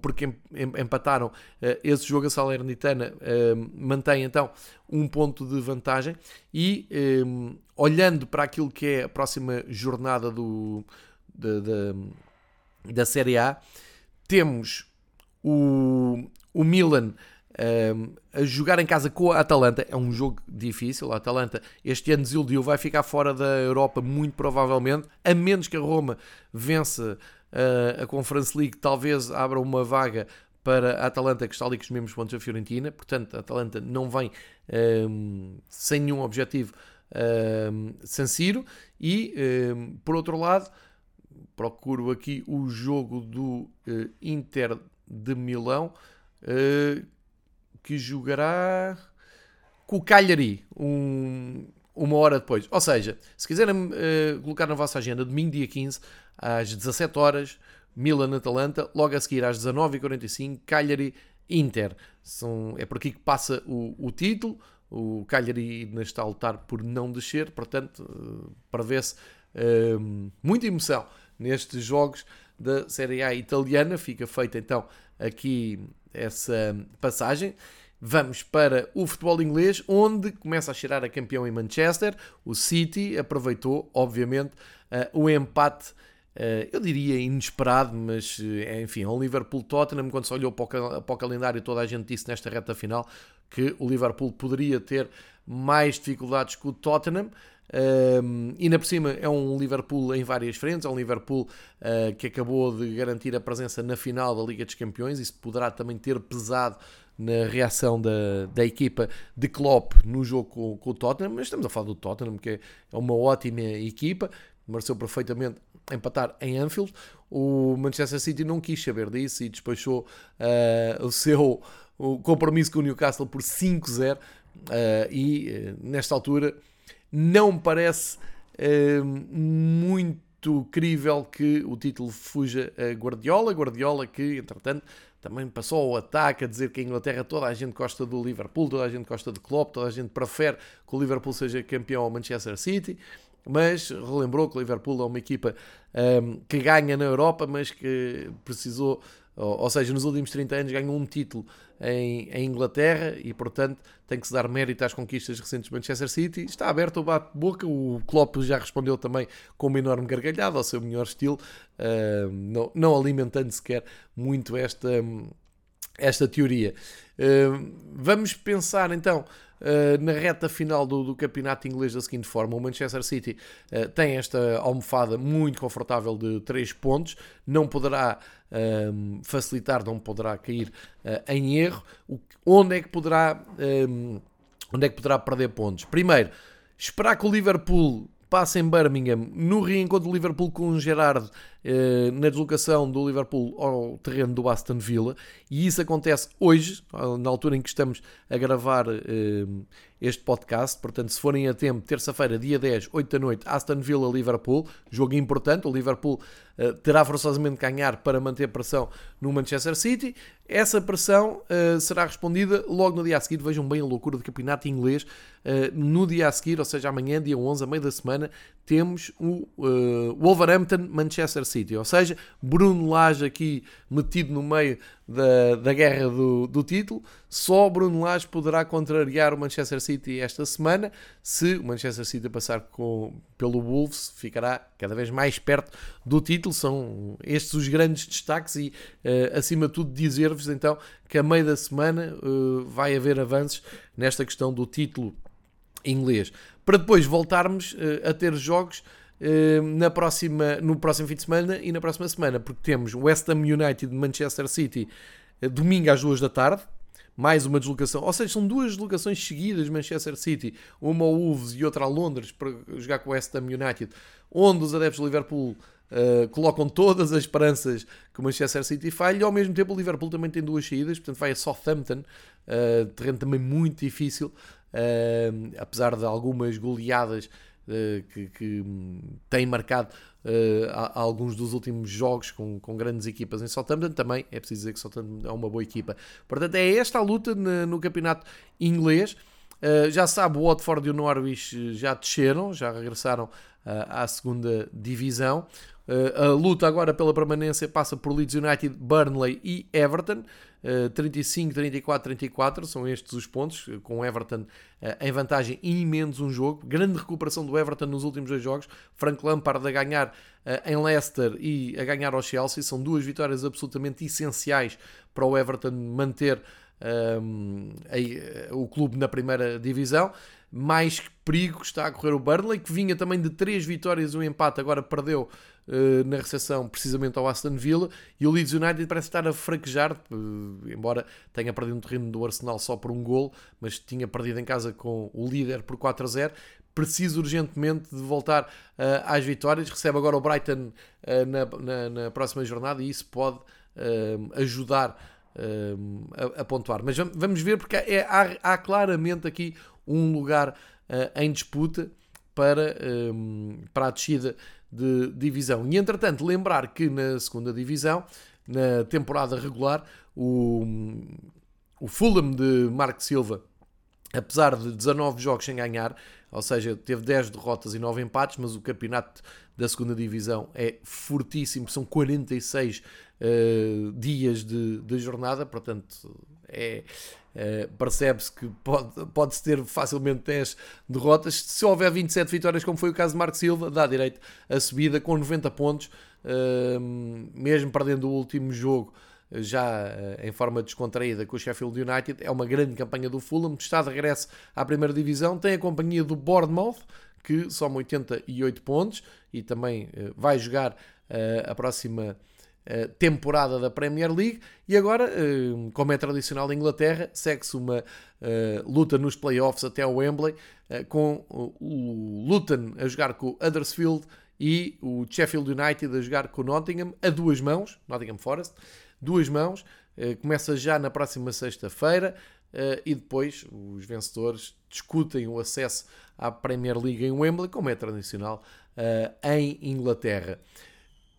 A: porque empataram uh, esse jogo. A Salernitana uh, mantém então um ponto de vantagem. E olhando para aquilo que é a próxima jornada do da, da, da Série A. Temos o, o Milan um, a jogar em casa com a Atalanta. É um jogo difícil. A Atalanta este ano desiludiu, vai ficar fora da Europa muito provavelmente, a menos que a Roma vença uh, a Conference League, talvez abra uma vaga para a Atalanta, que está ali com os mesmos pontos da Fiorentina. Portanto, a Atalanta não vem um, sem nenhum objetivo um, San Siro. E, um, por outro lado, procuro aqui o jogo do uh, Inter de Milão, uh, que jogará com o Cagliari, um, uma hora depois. Ou seja, se quiserem uh, colocar na vossa agenda, domingo dia 15, às 17 horas, Milan-Atalanta, logo a seguir às 19h45, Cagliari-Inter. É por aqui que passa o, o título. O Cagliari ainda está a lutar por não descer, portanto, uh, prevê-se muita emoção nestes jogos da Série A italiana. Fica feita então aqui essa passagem. Vamos para o futebol inglês, onde começa a cheirar a campeão em Manchester. O City aproveitou, obviamente, uh, o empate, uh, eu diria inesperado, mas uh, enfim, ao Liverpool-Tottenham. Quando se olhou para o, para o calendário, toda a gente disse nesta reta final que o Liverpool poderia ter mais dificuldades que o Tottenham. Um, e na por cima é um Liverpool em várias frentes, é um Liverpool uh, que acabou de garantir a presença na final da Liga dos Campeões, isso poderá também ter pesado na reação da, da equipa de Klopp no jogo com, com o Tottenham, mas estamos a falar do Tottenham, que é uma ótima equipa, mereceu perfeitamente empatar em Anfield. O Manchester City não quis saber disso e despachou uh, o seu o compromisso com o Newcastle por 5-0 uh, e uh, nesta altura não me parece uh, muito crível que o título fuja a Guardiola. Guardiola que, entretanto, também passou ao ataque a dizer que a Inglaterra toda a gente gosta do Liverpool, toda a gente gosta de Klopp, toda a gente prefere que o Liverpool seja campeão ao Manchester City, mas relembrou que o Liverpool é uma equipa um, ehm, que ganha na Europa, mas que precisou ou, seja, nos últimos 30 anos ganhou um título em, em, Inglaterra e, portanto, tem que se dar mérito às conquistas recentes do Manchester City. Está aberto o bate-boca, o Klopp já respondeu também com uma enorme gargalhada, ao seu melhor estilo, uh, não, não alimentando sequer muito esta, esta teoria. Uh, vamos pensar então Uh, na reta final do, do, campeonato inglês da seguinte forma: o Manchester City uh, tem esta almofada muito confortável de 3 pontos, não poderá facilitar, não poderá cair uh, em erro. O, onde é que poderá onde é que poderá perder pontos? Primeiro, esperar que o Liverpool passe em Birmingham no reencontro do Liverpool com o Gerard eh, na deslocação do Liverpool ao terreno do Aston Villa e isso acontece hoje, na altura em que estamos a gravar eh, este podcast. Portanto, se forem a tempo, terça-feira, dia 10, 8 da noite, Aston Villa-Liverpool, jogo importante. O Liverpool uh, terá forçosamente ganhar para manter pressão no Manchester City. Essa pressão será respondida logo no dia a seguir. Vejam bem a loucura do campeonato inglês. No dia a seguir, ou seja, amanhã, dia 11, a meio da semana, temos o Wolverhampton-Manchester City. Ou seja, Bruno Lage aqui metido no meio da, da guerra do, do título. Só Bruno Lage poderá contrariar o Manchester City esta semana. Se o Manchester City passar com, pelo Wolves, ficará cada vez mais perto do título. São estes os grandes destaques e, uh, acima de tudo, dizer-vos então que a meio da semana uh, vai haver avanços nesta questão do título inglês. Para depois voltarmos uh, a ter jogos na próxima, no próximo fim de semana e na próxima semana, porque temos West Ham United Manchester City eh, domingo às duas da tarde, mais uma deslocação, ou seja, são duas deslocações seguidas Manchester City, uma ao Wolves e outra a Londres para jogar com o West Ham United, onde os adeptos de Liverpool uh, colocam todas as esperanças que o Manchester City falhe, e ao mesmo tempo o Liverpool também tem duas saídas, portanto vai a Southampton, uh, terreno também muito difícil, uh, apesar de algumas goleadas eh, que, que tem marcado uh, alguns dos últimos jogos com, com grandes equipas em Southampton. Também é preciso dizer que Southampton é uma boa equipa. Portanto, é esta a luta no, no campeonato inglês. Uh, já sabe, o Watford e o Norwich já desceram, já regressaram uh, à segunda divisão. Uh, a luta agora pela permanência passa por Leeds United, Burnley e Everton. Uh, 35, 34, 34 são estes os pontos, com o Everton uh, em vantagem e menos um jogo. Grande recuperação do Everton nos últimos dois jogos. Frank Lampard a ganhar em Leicester e a ganhar ao Chelsea. São duas vitórias absolutamente essenciais para o Everton manter um, a, o clube na primeira divisão mais perigo está a correr o Burnley, que vinha também de três vitórias e um empate, agora perdeu uh, na recepção precisamente ao Aston Villa, e o Leeds United parece estar a fraquejar, uh, embora tenha perdido um terreno do Arsenal só por um gol, mas tinha perdido em casa com o líder por 4 a 0, precisa urgentemente de voltar uh, às vitórias, recebe agora o Brighton na, na, na, próxima jornada, e isso pode ajudar a, a, pontuar. Mas vamos ver, porque é, há, há claramente aqui um lugar em disputa para, um, para a descida de divisão. E entretanto, lembrar que na segunda divisão, na temporada regular, o, o Fulham de Marco Silva, apesar de 19 jogos sem ganhar, ou seja, teve 10 derrotas e 9 empates, mas o campeonato da segunda divisão é fortíssimo, são 46 uh, dias de, de jornada, portanto é, Uh, Percebe-se que pode-se pode ter facilmente 10 derrotas. Se houver 27 vitórias, como foi o caso de Marco Silva, dá direito a subida com 90 pontos, uh, mesmo perdendo o último jogo já uh, em forma descontraída com o Sheffield United. É uma grande campanha do Fulham, está de regresso à primeira divisão. Tem a companhia do Bournemouth, que soma 88 pontos e também vai jogar a próxima eh, temporada da Premier League e agora, uh, como é tradicional na Inglaterra, segue-se uma uh, luta nos playoffs até o Wembley, com o Luton a jogar com o Huddersfield e o Sheffield United a jogar com o Nottingham a duas mãos, Nottingham Forest, duas mãos, começa já na próxima sexta-feira e depois os vencedores discutem o acesso à Premier League em Wembley, como é tradicional em Inglaterra.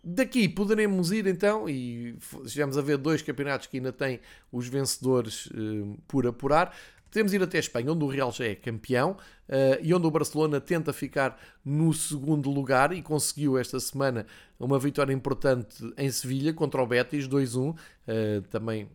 A: Daqui poderemos ir então, e estivemos a ver dois campeonatos que ainda têm os vencedores uh, por apurar. Podemos ir até a Espanha, onde o Real já é campeão uh, e onde o Barcelona tenta ficar no segundo lugar e conseguiu esta semana uma vitória importante em Sevilha contra o Betis 2-1. Uh, eh, também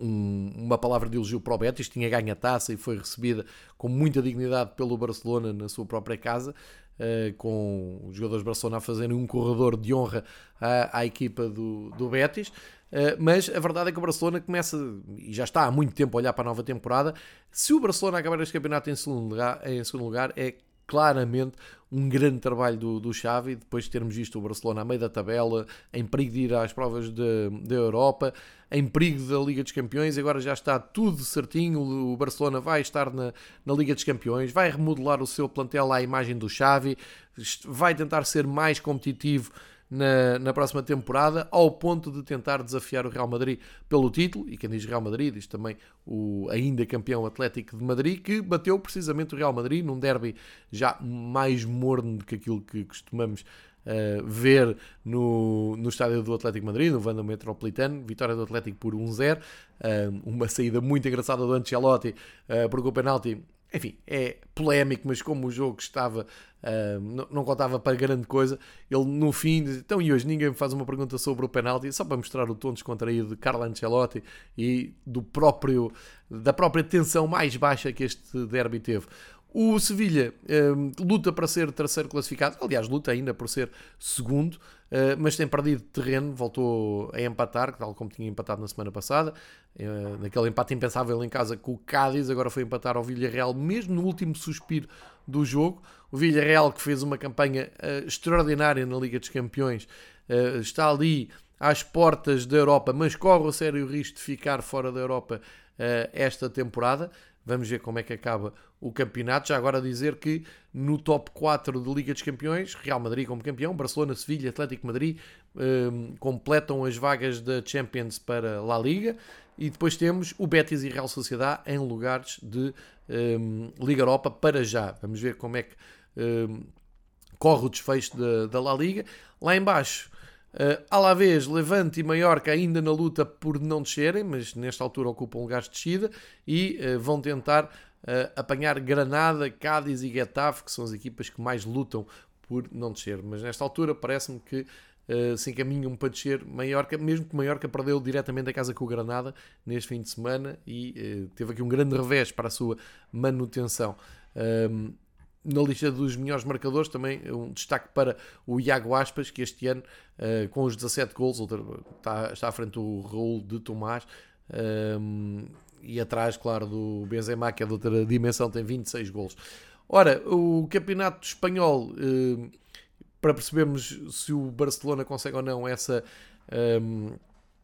A: um, uma palavra de elogio para o Betis, tinha ganho a taça e foi recebida com muita dignidade pelo Barcelona na sua própria casa. Uh, com os jogadores de Barcelona a fazerem um corredor de honra à, à equipa do, do Betis. Uh, mas a verdade é que o Barcelona começa, e já está há muito tempo a olhar para a nova temporada. Se o Barcelona acabar este campeonato em segundo lugar, em segundo lugar é claramente um grande trabalho do, do Xavi, depois de termos visto o Barcelona a meio da tabela, em perigo de ir às provas da Europa, em perigo da Liga dos Campeões, agora já está tudo certinho, o Barcelona vai estar na, na Liga dos Campeões, vai remodelar o seu plantel à imagem do Xavi, vai tentar ser mais competitivo na, na próxima temporada, ao ponto de tentar desafiar o Real Madrid pelo título. E quem diz Real Madrid diz também o ainda campeão Atlético de Madrid, que bateu precisamente o Real Madrid num derby já mais morno do que aquilo que costumamos Uh, ver no, no estádio do Atlético Madrid, no Vanda Metropolitano, vitória do Atlético por 1-0, uh, uma saída muito engraçada do Ancelotti, uh, porque o penalti enfim, é polémico, mas como o jogo estava, uh, não, não, contava para grande coisa, ele no fim, então e hoje ninguém me faz uma pergunta sobre o penalti, só para mostrar o tom descontraído de Carlo Ancelotti e do próprio, da própria tensão mais baixa que este derby teve. O Sevilha uh, luta para ser terceiro classificado, aliás, luta ainda por ser segundo, uh, mas tem perdido terreno, voltou a empatar, tal como tinha empatado na semana passada, uh, naquele empate impensável em casa com o Cádiz, agora foi empatar ao Villarreal, mesmo no último suspiro do jogo. O Villarreal, que fez uma campanha extraordinária na Liga dos Campeões, está ali às portas da Europa, mas corre o sério risco de ficar fora da Europa esta temporada. Vamos ver como é que acaba o campeonato. Já agora dizer que no top 4 de Liga dos Campeões, Real Madrid como campeão, Barcelona, Sevilha, Atlético Madrid um, completam as vagas da Champions para La Liga. E depois temos o Betis e Real Sociedade em lugares de um, Liga Europa para já. Vamos ver como é que um, corre o desfecho da, da La Liga. Lá embaixo Uh, Alavés, Levante e Mallorca ainda na luta por não descerem, mas nesta altura ocupam lugares de descida e uh, vão tentar uh, apanhar Granada, Cádiz e Getafe, que são as equipas que mais lutam por não descer. Mas nesta altura parece-me que uh, se encaminham para descer Mallorca, mesmo que Mallorca perdeu diretamente a casa com o Granada neste fim de semana e teve aqui um grande revés para a sua manutenção. Um, na lista dos melhores marcadores, também um destaque para o Iago Aspas, que este ano, uh, com os 17 gols, está, está à frente do Raul de Tomás, um, ehm, e atrás, claro, do Benzema, que é de outra dimensão, tem 26 gols. Ora, o campeonato espanhol, uh, para percebermos se o Barcelona consegue ou não essa, um, ehm,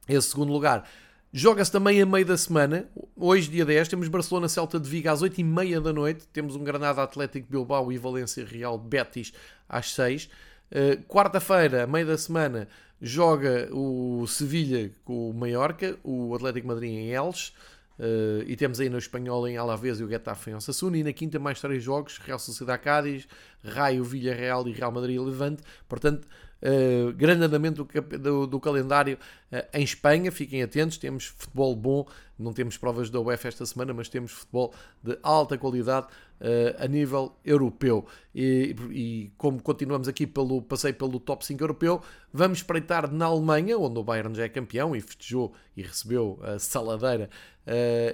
A: esse segundo lugar, Joga-se também a meio da semana. Hoje, dia 10, temos Barcelona Celta de Vigo às 8h30 da noite. Temos um Granada Atlético Bilbao e Valência Real Betis às 6 uh, eh, Quarta-feira, meio da semana, joga o Sevilha com o Mallorca, o Atlético Madrid em Elche. Uh, e temos aí no espanhol em Alavés e o Getafe em Osasuna. E na quinta, mais três jogos: Real Sociedade Cádiz, Raio, Villarreal e Real Madrid e Levante. Portanto, uh, grande andamento do, do, do calendário uh, em Espanha. Fiquem atentos, temos futebol bom. Não temos provas da UEFA esta semana, mas temos futebol de alta qualidade uh, a nível europeu. E, e, como continuamos aqui pelo passei pelo top 5 europeu, vamos espreitar na Alemanha, onde o Bayern já é campeão e festejou e recebeu a saladeira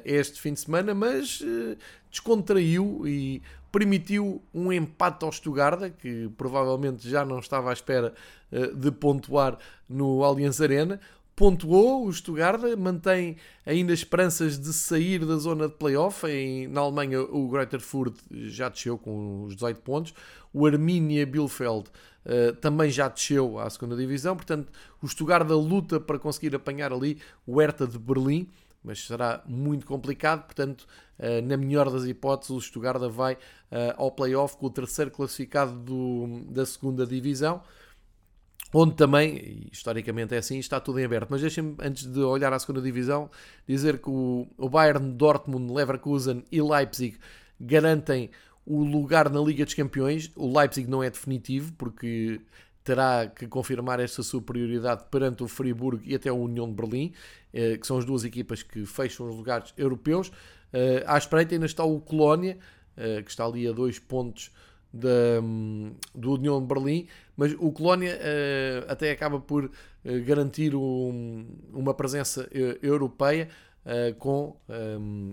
A: este fim de semana, mas descontraiu e permitiu um empate ao Stuttgart, que provavelmente já não estava à espera eh, de pontuar no Allianz Arena. Pontuou, o Stuttgart mantém ainda esperanças de sair da zona de playoff. Em, na Alemanha, o Greuther Fürth já desceu com os 18 pontos. O Arminia Bielefeld uh, também já desceu à segunda divisão. Portanto, o Stuttgart luta para conseguir apanhar ali o Hertha de Berlim mas será muito complicado. Portanto, eh, na melhor das hipóteses, o Stuttgart vai eh, ao playoff com o terceiro classificado do, da segunda divisão. Onde também, historicamente é assim, está tudo em aberto. Mas deixem-me, antes de olhar à segunda divisão, dizer que o, o Bayern, Dortmund, Leverkusen e Leipzig garantem o lugar na Liga dos Campeões. O Leipzig não é definitivo, porque terá que confirmar esta superioridade perante o Friburgo e até a União de Berlim, eh, que são as duas equipas que fecham os lugares europeus. Eh, à espreita ainda está o Colónia, eh, que está ali a dois pontos da, do União de Berlim, mas o Colónia até acaba por garantir uma presença europeia com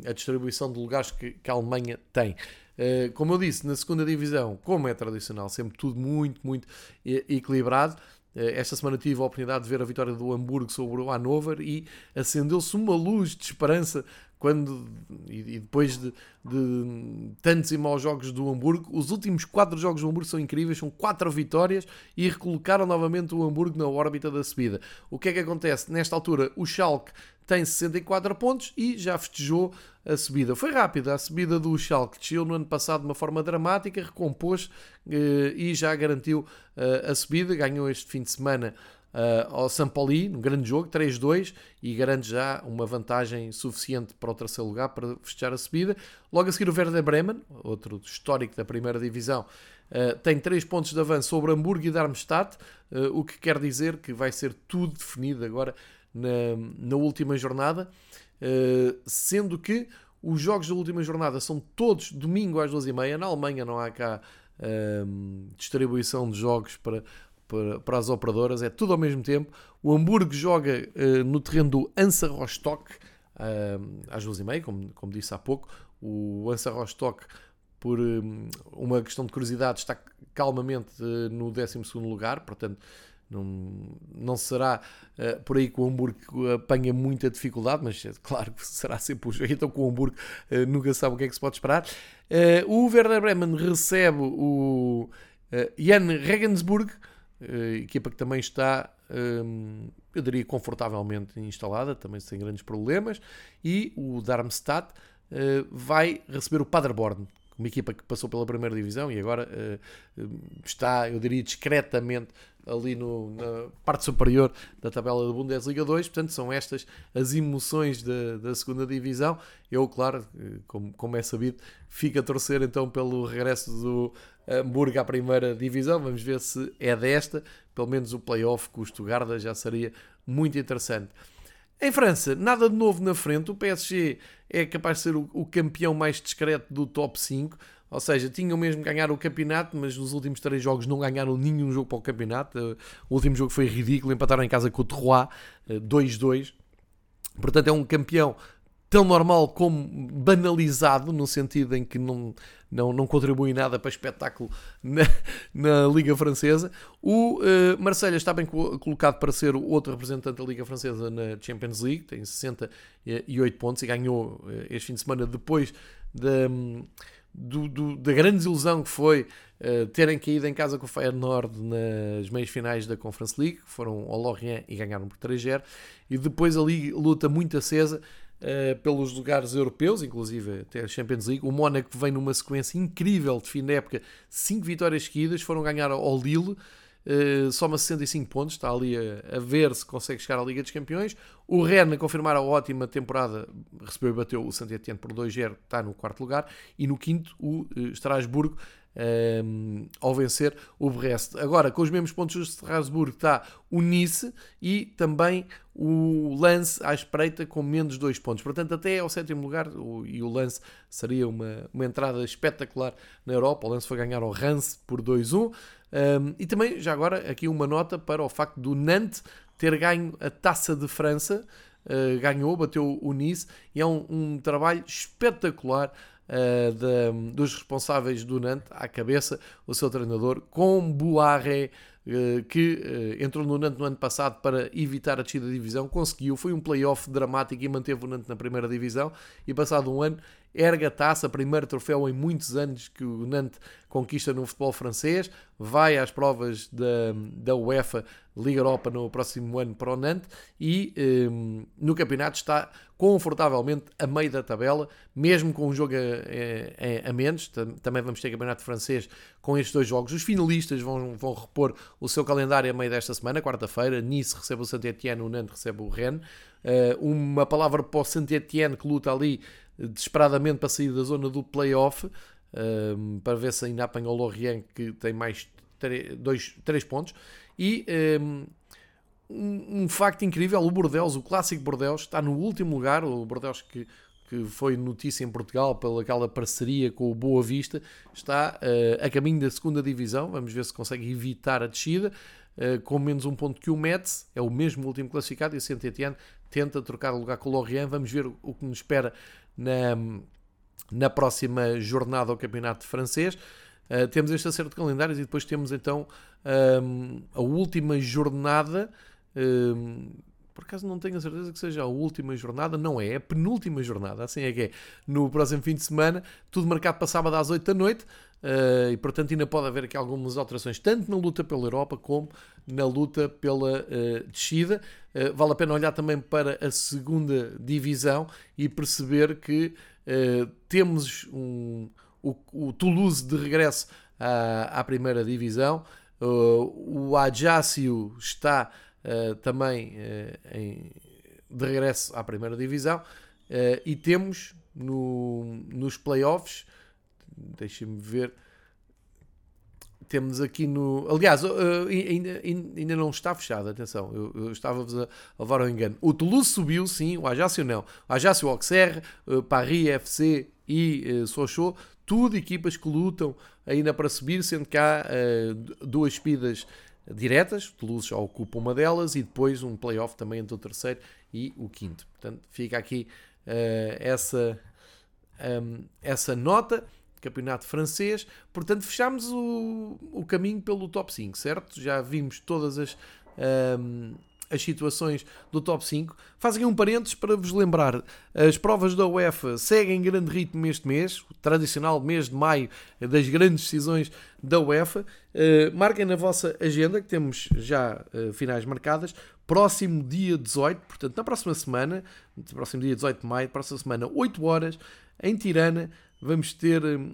A: a distribuição de lugares que, que a Alemanha tem. Eh, como eu disse, na segunda divisão, como é tradicional, sempre tudo muito, muito equilibrado. Eh, esta semana tive a oportunidade de ver a vitória do Hamburgo sobre o Hannover e acendeu-se uma luz de esperança quando e, depois de, de, tantos e maus jogos do Hamburgo, os últimos quatro jogos do Hamburgo são incríveis, são quatro vitórias e recolocaram novamente o Hamburgo na órbita da subida. O que é que acontece? Nesta altura, o Schalke tem 64 pontos e já festejou a subida. Foi rápida a subida do Schalke, desceu no ano passado de uma forma dramática, recompôs e já garantiu a subida, ganhou este fim de semana uh, ao Sampoli, num grande jogo, 3-2, e garante já uma vantagem suficiente para o terceiro lugar para fechar a subida. Logo a seguir o Werder Bremen, outro histórico da primeira divisão, uh, tem 3 pontos de avanço sobre Hamburgo e Darmstadt, uh, o que quer dizer que vai ser tudo definido agora na, na última jornada, sendo que os jogos da última jornada são todos domingo às 12h30. Na Alemanha não há cá distribuição de jogos para, para, para, as operadoras, é tudo ao mesmo tempo. O Hamburgo joga uh, no terreno do Ansa Rostock uh, às 12h30, como, como disse há pouco. O Ansa Rostock, por um, uma questão de curiosidade, está calmamente uh, no 12 lugar, portanto. Não, não será uh, por aí que o Hamburgo apanha muita dificuldade, mas é claro que será sempre o jogo. Então, com o Hamburgo uh, nunca sabe o que é que se pode esperar. Uh, o Werder Bremen recebe o Jan Regensburg, equipa que também está, um, eu diria, confortavelmente instalada, também sem grandes problemas, e o Darmstadt vai receber o Paderborn, uma equipa que passou pela primeira divisão e agora uh, está, eu diria, discretamente ali no, na parte superior da tabela da Bundesliga 2. Portanto, são estas as emoções da, da segunda divisão. Eu, claro, como, como é sabido, fico a torcer então pelo regresso do Hamburgo à primeira divisão. Vamos ver se é desta. Pelo menos o playoff com o Stuttgart já seria muito interessante. Em França, nada de novo na frente. O PSG é capaz de ser o, o campeão mais discreto do top 5. Ou seja, tinham mesmo ganhar o campeonato, mas nos últimos três jogos não ganharam nenhum jogo para o campeonato. O último jogo foi ridículo, empataram em casa com o Terroir, 2-2. Portanto, é um campeão tão normal como banalizado, no sentido em que não, não, não contribui nada para espetáculo na, na Liga Francesa. O uh, Marselha está bem colocado para ser o outro representante da Liga Francesa na Champions League, tem 68 pontos e ganhou uh, este fim de semana depois da. Um, do, do, da grande desilusão que foi uh, terem caído em casa com o Feyenoord nas meias finais da Conference League, foram ao Lorient e ganharam por 3-0, e depois ali luta muito acesa uh, pelos lugares europeus, inclusive até a Champions League. O Mónaco vem numa sequência incrível de fim de época, 5 vitórias seguidas, foram ganhar ao Lille, Uh, soma 65 pontos, está ali a, a, ver se consegue chegar à Liga dos Campeões. O Rennes, a confirmar a ótima temporada, recebeu e bateu o Saint-Etienne por 2-0, está no quarto lugar. E no quinto, o Estrasburgo, um, ao vencer o Brest. Agora, com os mesmos pontos do Strasbourg está o Nice e também o Lance à espreita com menos dois pontos. Portanto, até ao sétimo lugar, o, e o Lance seria uma, uma entrada espetacular na Europa. O Lance foi ganhar ao Rance por 2-1. Um, e também, já agora, aqui uma nota para o facto do Nantes ter ganho a Taça de França. Uh, ganhou, bateu o Nice e é um, um trabalho espetacular uh, de, dos responsáveis do Nantes à cabeça, o seu treinador, com Boaré, uh, que uh, entrou no Nantes no ano passado para evitar a descida da divisão, conseguiu, foi um playoff dramático e manteve o Nantes na primeira divisão, e passado um ano erga a taça, primeiro troféu em muitos anos que o Nantes conquista no futebol francês, vai às provas da, da UEFA Liga Europa no próximo ano para o Nantes e um, no campeonato está confortavelmente a meio da tabela, mesmo com um jogo a, a, a menos. Também vamos ter campeonato francês com estes dois jogos. Os finalistas vão, vão repor o seu calendário a meio desta semana, quarta-feira. Nice recebe o Saint-Etienne, o Nantes recebe o Rennes. Uh, uma palavra para o Saint-Etienne que luta ali desesperadamente para sair da zona do playoff, um, para ver se ainda apanha o Lorient, que tem mais 3 pontos. E um, um, facto incrível: o Bordeaux, o clássico Bordeaux, está no último lugar. O Bordeaux que, que foi notícia em Portugal pela aquela parceria com o Boa Vista, está uh, a caminho da segunda divisão. Vamos ver se consegue evitar a descida. Uh, com menos um ponto que o Metz, é o mesmo último classificado, e o Saint-Etienne tenta trocar lugar com o Lorient. Vamos ver o que nos espera na, na próxima jornada ao Campeonato Francês. Uh, temos este acerto de calendários e depois temos então um, a última jornada. Um, por acaso não tenho a certeza que seja a última jornada, não é, é a penúltima jornada, assim é que é, no próximo fim de semana, tudo marcado para sábado às 8 da noite, uh, e portanto ainda pode haver aqui algumas alterações, tanto na luta pela Europa como na luta pela uh, descida. Uh, vale a pena olhar também para a segunda divisão e perceber que temos um, o, o Toulouse de regresso à, à primeira divisão, o Ajaccio está uh, também uh, em, de regresso à primeira divisão uh, e temos no, nos playoffs, deixem-me ver, temos aqui no. Aliás, ainda, ainda não está fechado, atenção, eu, eu estava-vos a, levar ao engano. O Toulouse subiu, sim, o Ajaccio não. O Ajaccio Auxerre, Paris FC e Sochaux, tudo equipas que lutam ainda para subir, sendo que há duas subidas diretas, Toulouse já ocupa uma delas e depois um playoff também entre o terceiro e o quinto. Portanto, fica aqui uh, essa, um, essa nota. Campeonato francês, portanto, fechamos o, o caminho pelo top 5, certo? Já vimos todas as, um, as situações do top 5. Faz aqui um parênteses para vos lembrar: as provas da UEFA seguem em grande ritmo este mês, o tradicional mês de maio das grandes decisões da UEFA. Uh, marquem na vossa agenda que temos já uh, finais marcadas. Próximo dia 18, portanto, na próxima semana, próximo dia 18 de maio, próxima semana, 8 horas, em Tirana, vamos ter, uh,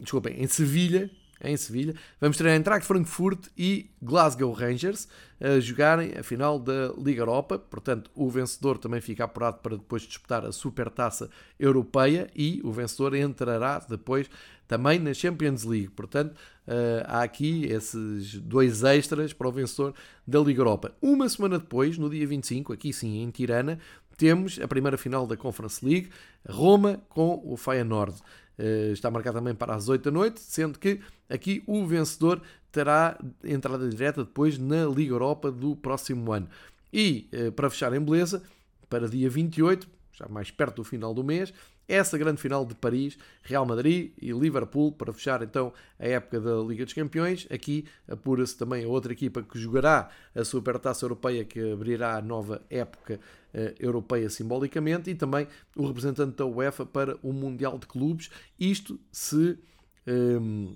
A: desculpem, em Sevilha, em Sevilha. Vamos ter a Eintracht Frankfurt e Glasgow Rangers a jogarem a final da Liga Europa. Portanto, o vencedor também fica apurado para depois disputar a Supertaça Europeia e o vencedor entrará depois também na Champions League. Portanto, eh, há aqui esses dois extras para o vencedor da Liga Europa. Uma semana depois, no dia 25, aqui sim em Tirana, temos a primeira final da Conference League, Roma com o Feyenoord. Eh, está marcado também para as 8 da noite, sendo que aqui o vencedor terá entrada direta depois na Liga Europa do próximo ano. E eh, para fechar em beleza, para dia 28, já mais perto do final do mês, essa grande final de Paris, Real Madrid e Liverpool, para fechar então a época da Liga dos Campeões. Aqui apura-se também a outra equipa que jogará a Supertaça Europeia, que abrirá a nova época uh, europeia simbolicamente, e também o representante da UEFA para o Mundial de Clubes. Isto se. Um,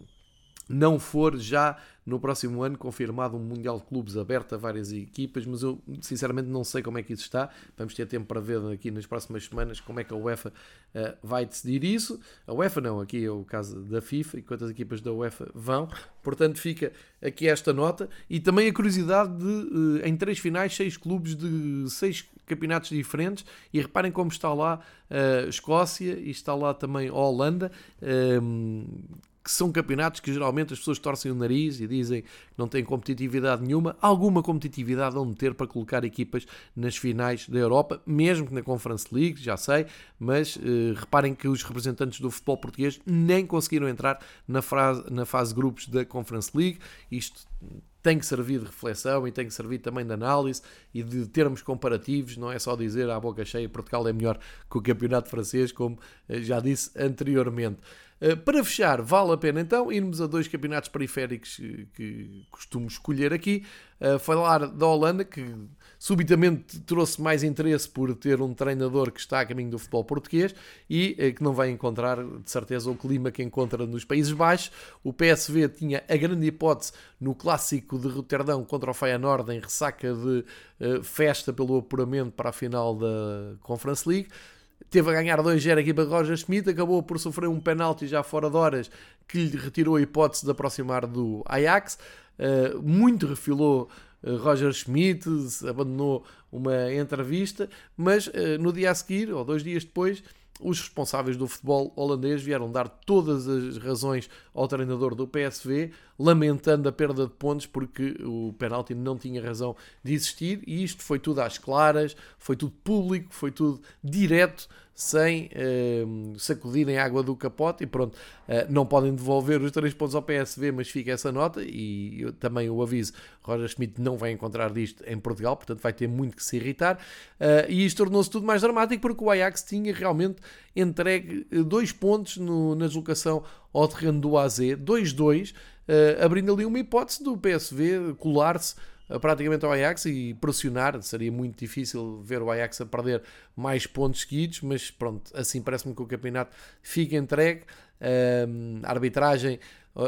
A: não for já no próximo ano confirmado um Mundial de Clubes aberto a várias equipas, mas eu sinceramente não sei como é que isso está. Vamos ter tempo para ver aqui nas próximas semanas como é que a UEFA uh, vai decidir isso. A UEFA não, aqui é o caso da FIFA e quantas equipas da UEFA vão. Portanto, fica aqui esta nota e também a curiosidade de, uh, em três finais, seis clubes de seis campeonatos diferentes. E reparem como está lá a uh, Escócia e está lá também a Holanda. Ehm, que são campeonatos que geralmente as pessoas torcem o nariz e dizem que não têm competitividade nenhuma. Alguma competitividade vão ter para colocar equipas nas finais da Europa, mesmo que na Conference League, já sei, mas eh, reparem que os representantes do futebol português nem conseguiram entrar na, fase, na fase grupos da Conference League. Isto tem que servir de reflexão e tem que servir também de análise e de termos comparativos, não é só dizer à boca cheia Portugal é melhor que o campeonato francês, como eh, já disse anteriormente. Eh, para fechar, vale a pena então irmos a dois campeonatos periféricos que costumo escolher aqui. Uh, falar da Holanda, que subitamente trouxe mais interesse por ter um treinador que está a caminho do futebol português e que não vai encontrar, de certeza, o clima que encontra nos Países Baixos. O PSV tinha a grande hipótese no clássico de Roterdão contra o Feyenoord em ressaca de festa pelo apuramento para a final da Conference League teve a ganhar 2-0 a equipa de Roger Schmidt, acabou por sofrer um penalti já fora de horas que lhe retirou a hipótese de aproximar do Ajax. Uh, muito refilou uh, Roger Schmidt, abandonou uma entrevista, mas uh, no dia a seguir, ou dois dias depois, os responsáveis do futebol holandês vieram dar todas as razões ao treinador do PSV, lamentando a perda de pontos porque o penalti não tinha razão de existir. E isto foi tudo às claras, foi tudo público, foi tudo direto sem uh, sacudirem água do capote e pronto, uh, não podem devolver os três pontos ao PSV, mas fica essa nota e eu, também o aviso, Roger Schmidt não vai encontrar disto em Portugal, portanto vai ter muito que se irritar. Uh, e isto tornou-se tudo mais dramático porque o Ajax tinha realmente entregue dois pontos no, na deslocação ao terreno do AZ, 2-2, abrindo ali uma hipótese do PSV colar-se praticamente ao Ajax e pressionar. Seria muito difícil ver o Ajax a perder mais pontos seguidos, mas pronto, assim parece-me que o campeonato fica entregue. a arbitragem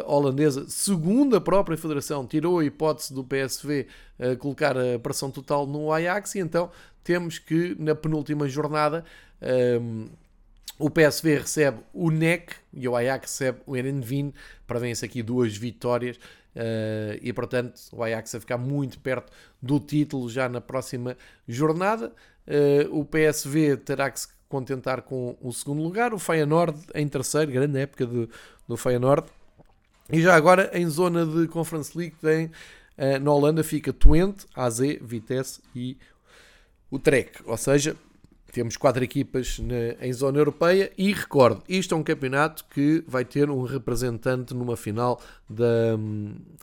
A: holandesa, segundo a própria federação, tirou a hipótese do PSV uh, colocar a pressão total no Ajax e então temos que na penúltima jornada um, o PSV recebe o NEC e o Ajax recebe o Erenvin. Prevêem-se aqui duas vitórias uh, e, portanto, o Ajax vai ficar muito perto do título já na próxima jornada. Uh, o PSV terá que se contentar com o segundo lugar. O Feyenoord em terceiro, grande época do, do Feyenoord. E já agora, em zona de Conference League, tem, uh, na Holanda fica Twente, AZ, Vitesse e o Trek. Ou seja, temos quatro equipas na, em zona europeia e recordo, isto é um campeonato que vai ter um representante numa final da,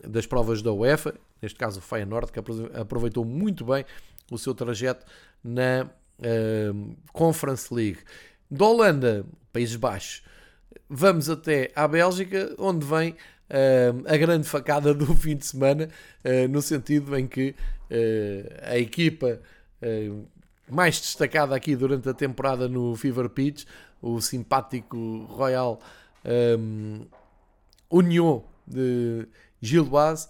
A: das provas da UEFA, neste caso o Feyenoord, que aproveitou muito bem o seu trajeto na uh, Conference League. Da Holanda, Países Baixos, vamos até à Bélgica, onde vem uh, a grande facada do fim de semana, uh, no sentido em que a equipa mais destacada aqui durante a temporada no Fever Pitch, o simpático Royal um, Union de Gilboas,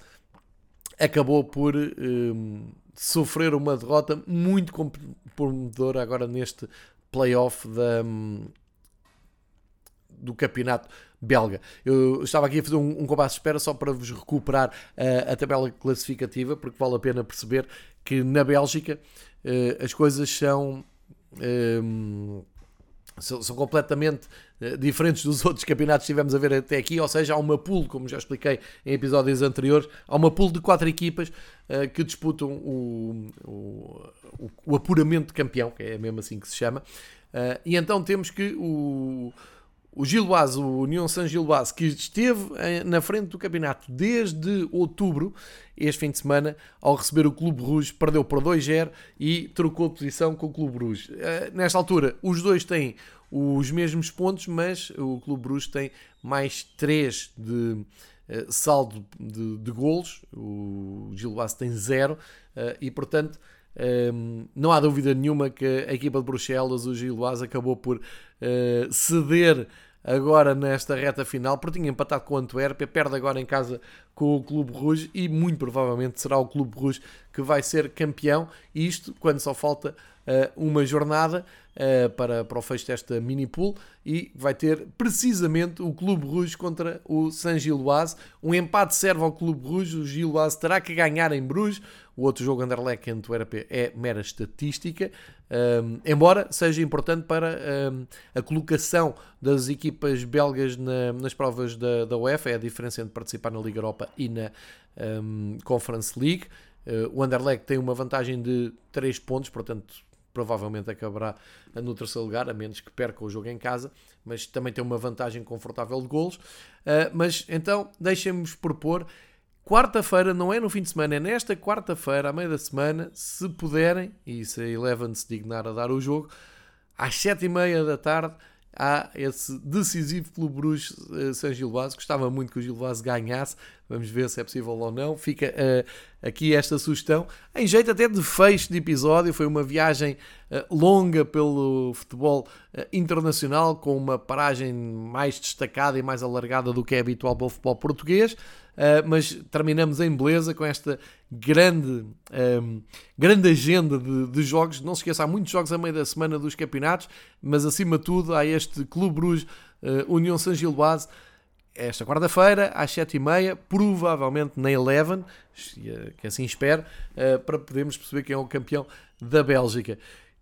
A: acabou por um, sofrer uma derrota muito comprometedora agora neste playoff da, um, do campeonato belga. Eu estava aqui a fazer um, um de espera só para vos recuperar uh, a tabela classificativa, porque vale a pena perceber que na Bélgica uh, as coisas são. Um, ehm, são, são, completamente uh, diferentes dos outros campeonatos que tivemos a ver até aqui, ou seja, há uma pool, como já expliquei em episódios anteriores, há uma pool de quatro equipas uh, que disputam o, o, o, apuramento de campeão, que é mesmo assim que se chama, uh, e então temos que o, o Gilboas, o União San Gilboas, que esteve eh, na frente do campeonato desde outubro, este fim de semana, ao receber o Clube Rouge, perdeu por 2-0 e trocou posição com o Clube Rouge. Eh, nesta altura, os dois têm os mesmos pontos, mas o Clube Rouge tem mais 3 de eh, saldo de, de golos, o Gilboas tem 0 e, portanto, não há dúvida nenhuma que a equipa de Bruxelas, o Gilboas, acabou por ceder agora nesta reta final, porque tinha empatado com o Antuérpia, perde agora em casa com o Clube Rouge e muito provavelmente será o Clube Rouge que vai ser campeão. Isto quando só falta uh, uma jornada uh, para, para o fecho desta mini pool e vai ter precisamente o Clube Rouge contra o San Gilloise. Um empate serve ao Clube Rouge, o Gilloise terá que ganhar em Bruges. O outro jogo Anderlecht Antuérpia é mera estatística, um, embora seja importante para um, a colocação das equipas belgas na, nas provas da, da UEFA, é a diferença entre participar na Liga Europa e na um, Conference League. Uh, o Anderlecht tem uma vantagem de 3 pontos, portanto provavelmente acabará no terceiro lugar, a menos que perca o jogo em casa, mas também tem uma vantagem confortável de golos. Uh, mas então, deixem-me propor Quarta-feira, não é no fim de semana, é nesta quarta-feira, à meia da semana, se puderem, e se a Eleven se dignar a dar o jogo, às sete e meia da tarde, há esse decisivo Clube Bruges uh, San Gilvaz. Gostava muito que o Gilvaz ganhasse. Vamos ver se é possível ou não. Fica uh, aqui esta sugestão. Em jeito até de fecho de episódio, foi uma viagem uh, longa pelo futebol internacional, com uma paragem mais destacada e mais alargada do que é habitual para o futebol português. Uh, mas terminamos em beleza com esta grande, um, grande agenda de, de, jogos. Não se esqueça, há muitos jogos a meio da semana dos campeonatos, mas acima de tudo há este Clube Bruges uh, União San Gilbase esta quarta-feira às 7h30, provavelmente na Eleven, que assim espero, para podermos perceber quem é o campeão da Bélgica.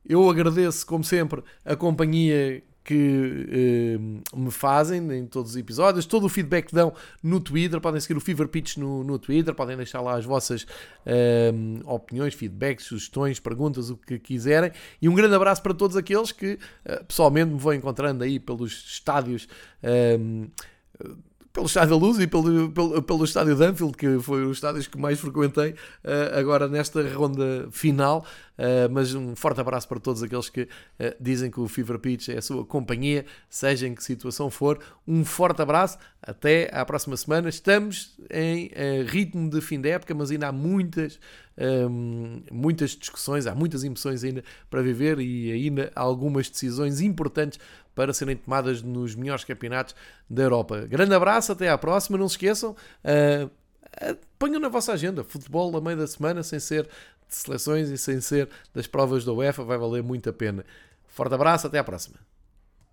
A: Eu agradeço, como sempre, a companhia que uh, me fazem em todos os episódios, todo o feedback que dão no Twitter, podem seguir o Fever Pitch no, no Twitter, podem deixar lá as vossas uh, opiniões, feedbacks, sugestões, perguntas, o que quiserem. E um grande abraço para todos aqueles que uh, pessoalmente me vão encontrando aí pelos estádios pelo Estádio da Luz e pelo, pelo, pelo Estádio de Anfield, que foi os estádios que mais frequentei uh, agora nesta ronda final. uh, mas um forte abraço para todos aqueles que uh, dizem que o Fever Pitch é a sua companhia, seja em que situação for. Um forte abraço, até à próxima semana. Estamos em ritmo de fim de época, mas ainda há muitas, um, muitas discussões, há muitas emoções ainda para viver e ainda algumas decisões importantes para serem tomadas nos melhores campeonatos da Europa. Grande abraço, até à próxima. Não se esqueçam, uh, uh, ponham na vossa agenda futebol a meio da semana, sem ser de seleções e sem ser das provas da UEFA, vai valer muito a pena. Forte abraço, até à próxima.